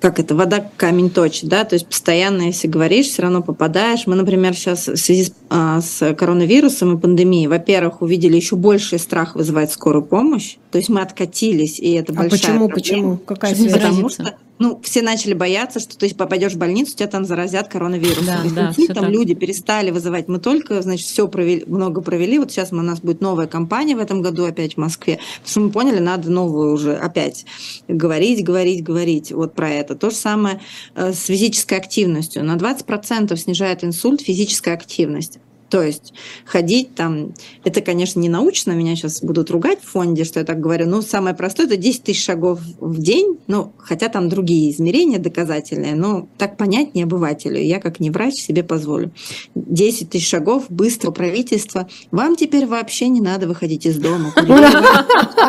как это, вода камень точит, да, то есть постоянно, если говоришь, все равно попадаешь. Мы, например, сейчас в связи с, а, с коронавирусом и пандемией, во-первых, увидели еще больший страх вызывать скорую помощь, то есть мы откатились, и это а большая почему, проблема. почему? Какая связь? Потому что ну, все начали бояться, что ты попадешь в больницу, тебя там заразят коронавирусом. Да, и да, там так. люди перестали вызывать. Мы только, значит, все провели, много провели. Вот сейчас у нас будет новая кампания в этом году опять в Москве. Потому что мы поняли, надо новую уже опять говорить, говорить, говорить вот про это. То же самое э, с физической активностью. На 20% снижает инсульт физическая активность. То есть ходить там, это, конечно, не научно, меня сейчас будут ругать в фонде, что я так говорю, но самое простое – это 10 тысяч шагов в день, ну, хотя там другие измерения доказательные, но так понять не обывателю, я как не врач себе позволю. 10 тысяч шагов, быстро правительство, вам теперь вообще не надо выходить из дома,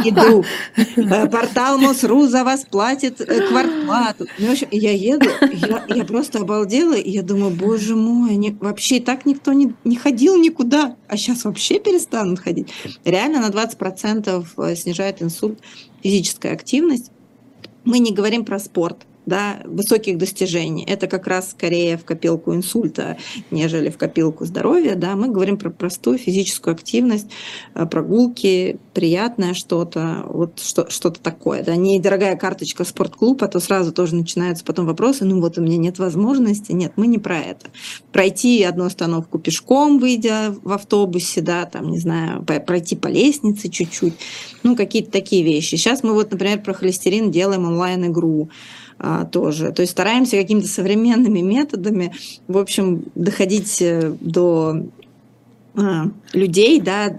еду, э, портал МОСРУ за вас платит э, квартплату. Ну, я еду, я, просто обалдела, и я думаю, боже мой, вообще и так никто не, не ходил никуда, а сейчас вообще перестанут ходить. Реально на 20% э, снижает инсульт физическая активность. Мы не говорим про спорт да, высоких достижений. Это как раз скорее в копилку инсульта, нежели в копилку здоровья. Да. Мы говорим про простую физическую активность, э, прогулки, приятное что-то, вот что, что-то такое. Да. Не дорогая карточка спортклуб, а то сразу тоже начинаются потом вопросы, ну вот у меня нет возможности. Нет, мы не про это. Пройти одну остановку пешком, выйдя в автобусе, да, там, не знаю, пройти по лестнице чуть-чуть, ну, какие-то такие вещи. Сейчас мы вот, например, про холестерин делаем онлайн-игру а, тоже. То есть стараемся какими-то современными методами, в общем, доходить э, до а, людей, да,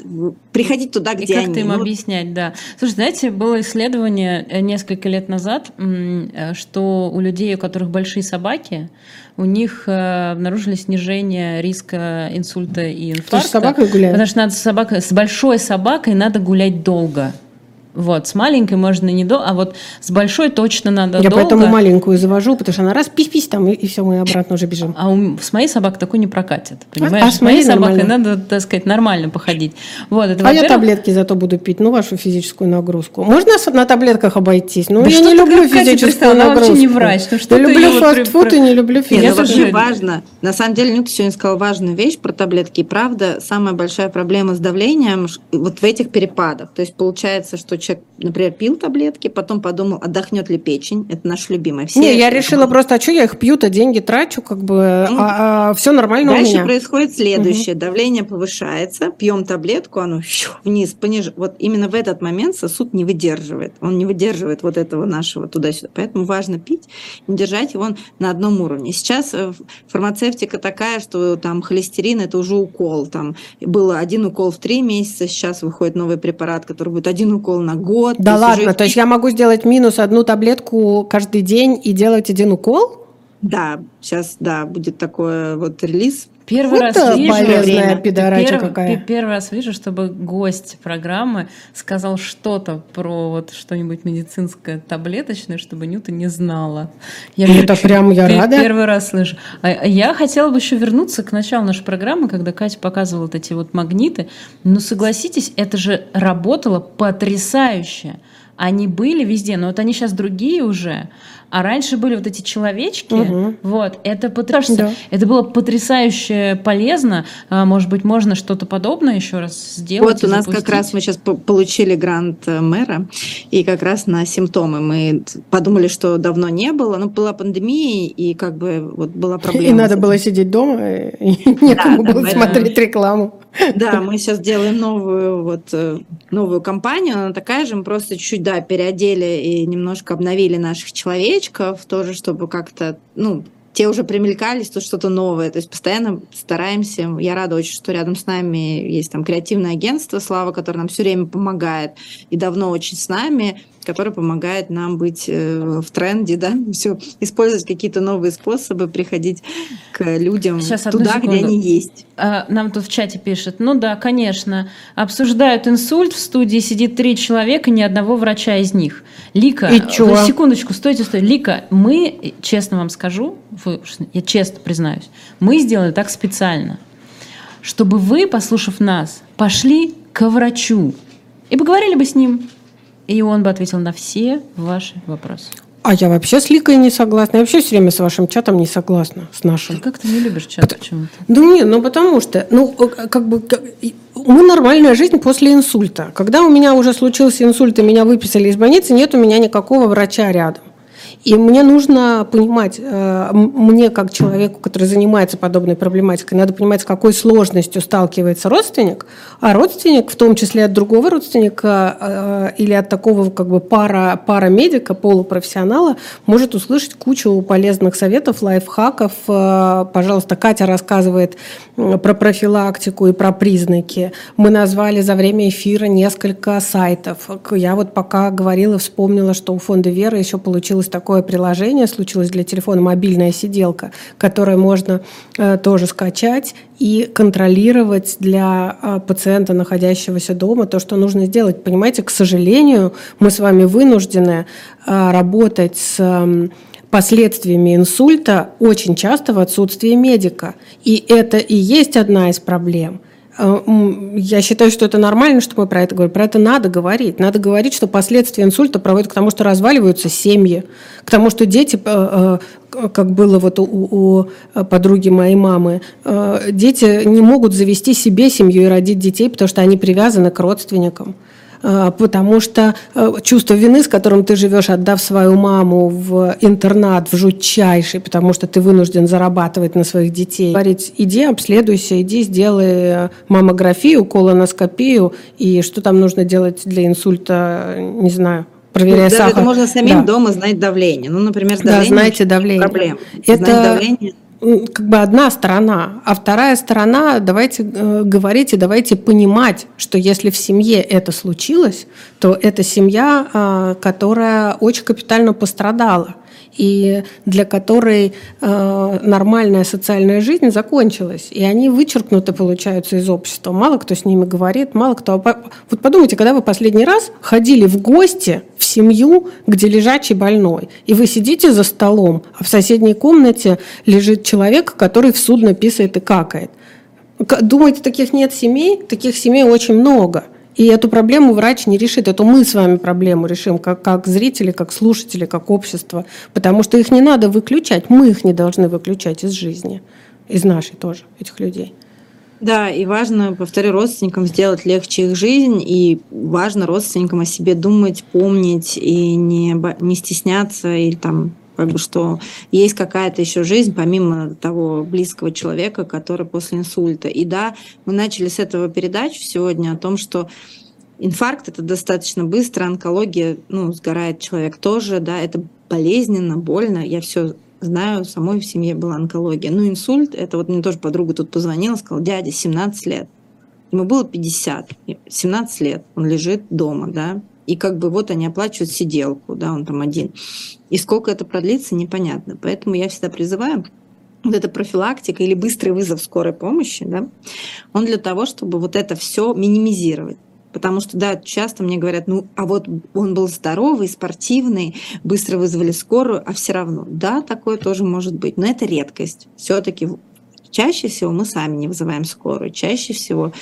приходить туда, где и как они. как им ну, объяснять, да. Слушай, знаете, было исследование э, несколько лет назад, э, что у людей, у которых большие собаки, у них обнаружили снижение риска инсульта и инфаркта. Потому что с собакой гуляют? Потому что надо с, собакой, с большой собакой надо гулять долго Вот, с маленькой можно не до, а вот с большой точно надо Я долго. поэтому маленькую завожу, потому что она раз пись-пись там, и, и все, мы обратно уже бежим. А у, с моей собакой такой не прокатит, понимаешь? а с с моей моей собакой нормально. надо, так сказать, нормально походить. Вот, это, А я таблетки зато буду пить, ну, вашу физическую нагрузку. Можно на таблетках обойтись? Ну, Да я что не люблю физическую? Она вообще нагрузку. не врач. Ну, что я люблю её вот фастфуд и не люблю Нет, ну, физическую. слушаю- вообще важно. На самом деле, Нюта сегодня сказала важную вещь про таблетки. И правда, самая большая проблема с давлением вот в этих перепадах. То есть получается, что человек, например, пил таблетки, потом подумал, отдохнет ли печень. Это наш любимый. Все Не, я решила просто, а что я их пью-то, деньги трачу, как бы, Ну, а, все нормально у Дальше меня. происходит следующее. Давление повышается, пьем таблетку, оно щу, вниз, пониж... Вот именно в этот момент сосуд не выдерживает. Он не выдерживает вот этого нашего туда-сюда. Поэтому важно пить, не держать его на одном уровне. Сейчас э, фармацевтика такая, что там холестерин это уже укол. Там было один укол в три месяца, сейчас выходит новый препарат, который будет один укол на год. Да То ладно, уже то есть я могу сделать минус одну таблетку каждый день и делать один укол? Да, сейчас, да, будет такой вот релиз. Первый Вот раз это вижу, полезная пидорача Перв- какая. пе- Первый раз вижу, чтобы гость программы сказал что-то про вот что-нибудь медицинское, таблеточное, чтобы Нюта не знала. Я Ну, так прям я рада. Первый раз слышу. А а я хотела бы еще вернуться к началу нашей программы, когда Катя показывала вот эти вот магниты. Но согласитесь, это же работало потрясающе. Они были везде, но вот они сейчас другие уже. А раньше были вот эти человечки. Мгм. Вот, это потрясающе. Да. Это было потрясающе полезно. А, Может быть, можно что-то подобное еще раз сделать. Вот у нас как запустить? раз мы сейчас по- получили грант э, мэра, и как раз на симптомы мы подумали, что давно не было, но была пандемия, и как бы вот была проблема. И надо было сидеть дома, и некому да, было да. смотреть рекламу. Да, мы сейчас делаем новую вот э, новую компанию, она такая же, мы просто чуть-чуть, да, переодели и немножко обновили наших человечков, тоже, чтобы как-то, ну, те уже примелькались, тут что-то новое. То есть постоянно стараемся. Я рада очень, что рядом с нами есть там креативное агентство Слава, которое нам все время помогает и давно очень с нами, которое помогает нам быть э, в тренде, да, все использовать какие-то новые способы, приходить к людям Сейчас, туда, где секунду. они есть. А, Нам тут в чате пишет, ну да, конечно, обсуждают инсульт, в студии сидит три человека, ни одного врача из них. Лика, И чё? секундочку, стойте, стойте. Лика, мы, честно вам скажу, вы- я честно признаюсь, мы сделали так специально, чтобы вы, послушав нас, пошли к врачу и поговорили бы с ним, и он бы ответил на все ваши вопросы. А я вообще с Ликой не согласна. Я вообще все время с вашим чатом не согласна, с Ты нашим. как-то не любишь чат почему-то. Да нет, ну потому что, ну, э, как бы, как- мы нормальная жизнь после инсульта. Когда у меня уже случился инсульт и меня выписали из больницы, нет у меня никакого врача рядом. И мне нужно понимать, э, мне как человеку, который занимается подобной проблематикой, надо понимать, с какой сложностью сталкивается родственник, а родственник, в том числе от другого родственника э, или от такого как бы пара, пара медика, полупрофессионала, может услышать кучу полезных советов, лайфхаков. Э, Пожалуйста, Катя рассказывает про профилактику и про признаки. Мы назвали за время эфира несколько сайтов. Я вот пока говорила, вспомнила, что у фонда Веры еще получилось такое приложение, случилось для телефона мобильная сиделка, которое можно э, тоже скачать и контролировать для э, пациента, находящегося дома, то, что нужно сделать. Понимаете, к сожалению, мы с вами вынуждены э, работать с эм, последствиями инсульта очень часто в отсутствии медика. И это и есть одна из проблем. Э, Я считаю, что это нормально, что мы про это говорим. Про это надо говорить. Надо говорить, что последствия инсульта проводят к тому, что разваливаются семьи, к тому, что дети, э, э, как было вот у, у подруги моей мамы, дети не могут завести себе семью и родить детей, потому что они привязаны к родственникам. Э, Потому что э, чувство вины, с которым ты живешь, отдав свою маму в интернат, в жутчайший, потому что ты вынужден зарабатывать на своих детей. Говорить, иди обследуйся, иди сделай э, маммографию, колоноскопию, и что там нужно делать для инсульта, не знаю, проверяя сахар. это можно самим Да. дома знать давление. Ну, например, с Да, давлением знаете давление. проблем. Это- Знать давление. Как бы одна сторона, а вторая сторона, давайте э, говорить и давайте понимать, что если в семье это случилось, то это семья, а, которая очень капитально пострадала. И для которой э, нормальная социальная жизнь закончилась. И они вычеркнуты, получаются, из общества. Мало кто с ними говорит, мало кто... Вот подумайте, когда вы последний раз ходили в гости в семью, где лежачий больной, и вы сидите за столом, а в соседней комнате лежит человек, который в судно писает и какает. Думаете, таких нет семей? Таких семей очень много – и эту проблему врач не решит. Эту мы с вами проблему решим, как, как зрители, как слушатели, как общество. Потому что их не надо выключать. Мы их не должны выключать из жизни. Из нашей тоже, этих людей. Да, и важно, повторю, родственникам сделать легче их жизнь, и важно родственникам о себе думать, помнить и не, не стесняться или там как бы, что есть какая-то еще жизнь помимо того близкого человека, который после инсульта. И да, мы начали с этого передачу сегодня о том, что инфаркт это достаточно быстро, онкология, ну, сгорает человек тоже, да, это болезненно, больно, я все знаю, самой в семье была онкология. Ну, инсульт, это вот мне тоже подруга тут позвонила, сказала, дядя, 17 лет. Ему было 50, 17 лет, он лежит дома, да, и как бы вот они оплачивают сиделку, да, он там один. И сколько это продлится, непонятно. Поэтому я всегда призываю вот эта профилактика или быстрый вызов скорой помощи, да, он для того, чтобы вот это все минимизировать. Потому что, да, часто мне говорят, ну, а вот он был здоровый, спортивный, быстро вызвали скорую, а все равно. Да, такое тоже может быть, но это редкость. Все-таки чаще всего мы сами не вызываем скорую. Чаще всего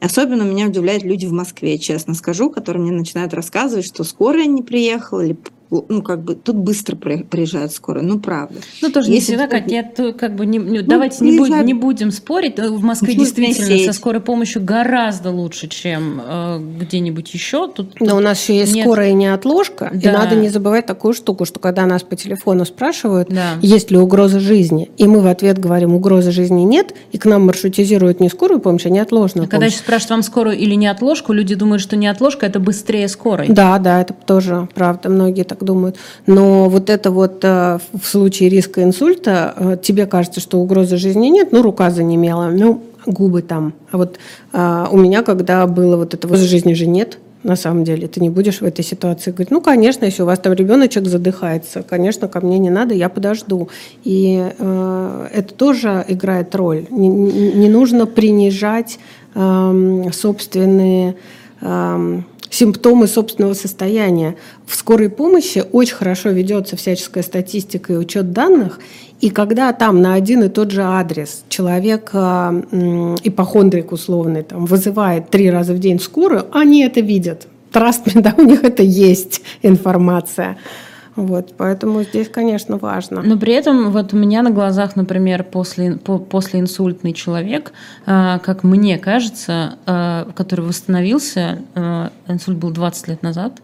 Особенно меня удивляют люди в Москве, честно скажу, которые мне начинают рассказывать, что скорая не приехала или ну, как бы тут быстро приезжают скоро, ну, правда. Ну, тоже Если не всегда, Катя, я то, как бы не, ну, давайте не, будем, не будем спорить. В Москве ну, действительно со скорой помощью гораздо лучше, чем э, где-нибудь еще. Тут, Но тут у нас еще есть нет... скорая неотложка, да. и надо не забывать такую штуку, что когда нас по телефону спрашивают, да. есть ли угроза жизни, и мы в ответ говорим, угрозы жизни нет, и к нам маршрутизируют не скорую помощь, а неотложную а Когда сейчас спрашивают вам скорую или неотложку, люди думают, что неотложка – это быстрее скорой. Да, да, это тоже правда. Многие так так думают. Но вот это вот э, в случае риска инсульта э, тебе кажется, что угрозы жизни нет, ну, рука занемела, ну, губы там. А вот а, у меня, когда было вот этого жизни же нет, на самом деле. Ты не будешь в этой ситуации говорить, ну, конечно, если у вас там ребеночек задыхается, конечно, ко мне не надо, я подожду. И э, это тоже играет роль. Не, не нужно принижать э, собственные симптомы собственного состояния. В скорой помощи очень хорошо ведется всяческая статистика и учет данных. И когда там на один и тот же адрес человек, э, ипохондрик условный, там, вызывает три раза в день скорую, они это видят. Траст, да, у них это есть информация. Вот, поэтому здесь, конечно, важно. Но при этом вот у меня на глазах, например, после, по, после инсультный человек, э, как мне кажется, э, который восстановился, э, инсульт был 20 лет назад,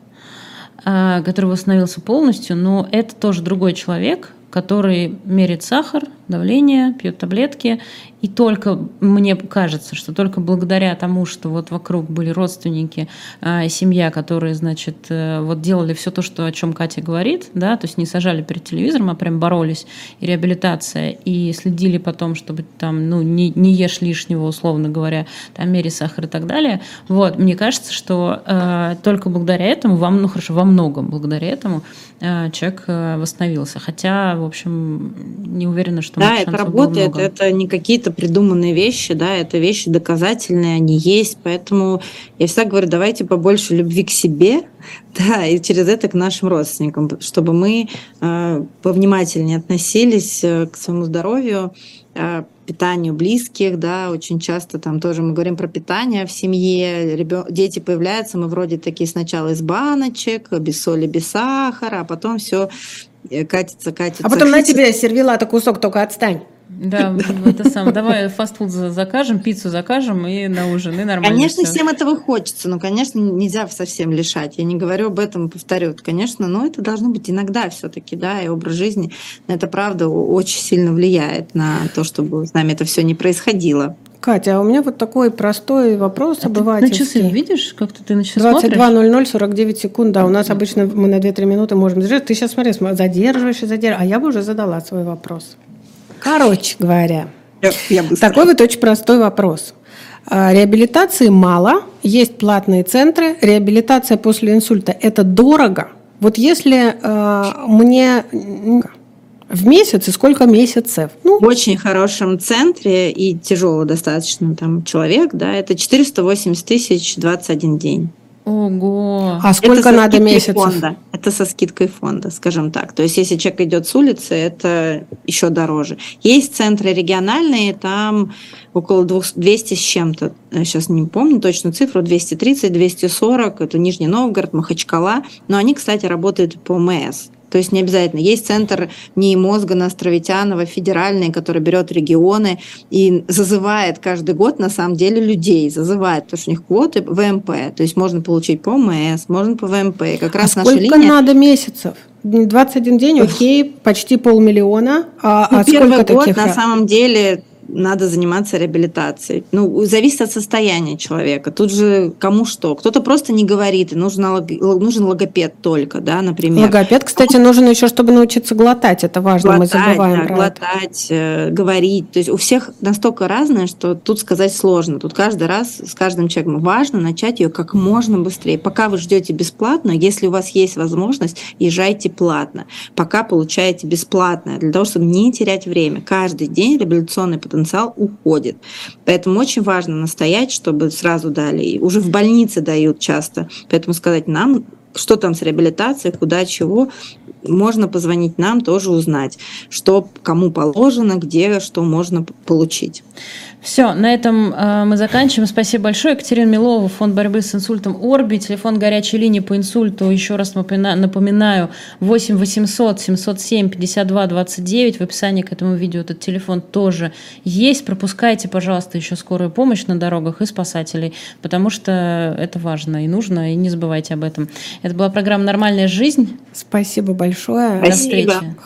э, который восстановился полностью, но это тоже другой человек, который меряет сахар, давление, пьет таблетки. И только мне кажется, что только благодаря тому, что вот вокруг были родственники, э, семья, которые, значит, э, вот делали все то, что, о чем Катя говорит, да, то есть не сажали перед телевизором, а прям боролись, и реабилитация, и следили потом, чтобы там, ну, не, не ешь лишнего, условно говоря, там, мере сахар и так далее. Вот, мне кажется, что э, только благодаря этому, вам, ну, хорошо, во многом благодаря этому э, человек э, восстановился. Хотя, в общем, не уверена, что да, это работает, это не какие-то придуманные вещи, да, это вещи доказательные, они есть, поэтому я всегда говорю, давайте побольше любви к себе, да, и через это к нашим родственникам, чтобы мы э, повнимательнее относились э, к своему здоровью, э, питанию близких, да, очень часто там тоже мы говорим про питание в семье, ребё... дети появляются, мы вроде такие сначала из баночек, без соли, без сахара, а потом все катится, катится. А потом на тебе сервелата кусок, только отстань. Да, это сам. Давай фастфуд закажем, пиццу закажем и на ужин, и нормально. Конечно, все. всем этого хочется, но, конечно, нельзя совсем лишать. Я не говорю об этом, повторю. Конечно, но это должно быть иногда все-таки, да, и образ жизни. Это правда очень сильно влияет на то, чтобы с нами это все не происходило. Катя, а у меня вот такой простой вопрос а обывательский. Ты на часы видишь, как-то ты на часы 22.00, 49 секунд, да, у нас обычно мы на 2-3 минуты можем держать. Ты сейчас смотри, задерживаешь и задерживаешь, а я бы уже задала свой вопрос. Короче говоря, я, я такой вот очень простой вопрос. А, реабилитации мало, есть платные центры. Реабилитация после инсульта – это дорого – Вот если э, мне в месяц и сколько месяцев? Ну, в очень хорошем центре и тяжело достаточно там человек, да, это 480 тысяч 21 день. Ого. А сколько это надо месяцев? Фонда. Это со скидкой фонда, скажем так. То есть, если человек идет с улицы, это еще дороже. Есть центры региональные, там около 200 с чем-то. Сейчас не помню точно цифру, 230, 240. Это Нижний Новгород, Махачкала. Но они, кстати, работают по МС. То есть не обязательно. Есть центр НИИ мозга на Островитянова, федеральный, который берет регионы и зазывает каждый год, на самом деле, людей. Зазывает, потому что у них квоты ВМП. То есть можно получить по МС, можно по ВМП. Как раз а наша сколько линия... надо месяцев? 21 день, окей, почти полмиллиона. А, ну, а первый сколько год таких? на самом деле надо заниматься реабилитацией. Ну, зависит от состояния человека. Тут же кому что. Кто-то просто не говорит, и нужен, нужен логопед только, да, например. Логопед, кстати, нужен еще, чтобы научиться глотать. Это важно, глотать, мы забываем да, про глотать, это. Э, говорить. То есть у всех настолько разное, что тут сказать сложно. Тут каждый раз с каждым человеком важно начать ее как можно быстрее. Пока вы ждете бесплатно, если у вас есть возможность, езжайте платно. Пока получаете бесплатно, для того, чтобы не терять время. Каждый день реабилитационный потенциал уходит. Поэтому очень важно настоять, чтобы сразу дали. И уже в больнице дают часто. Поэтому сказать нам, что там с реабилитацией, куда, чего, можно позвонить нам, тоже узнать, что кому положено, где, что можно получить. Все, на этом э, мы заканчиваем. Спасибо большое. Екатерина Милова, фонд борьбы с инсультом Орби, телефон горячей линии по инсульту, еще раз напоминаю, 8 800 707 52 29. В описании к этому видео этот телефон тоже есть. Пропускайте, пожалуйста, еще скорую помощь на дорогах и спасателей, потому что это важно и нужно, и не забывайте об этом. Это была программа «Нормальная жизнь». Спасибо большое. Спасибо. До встречи.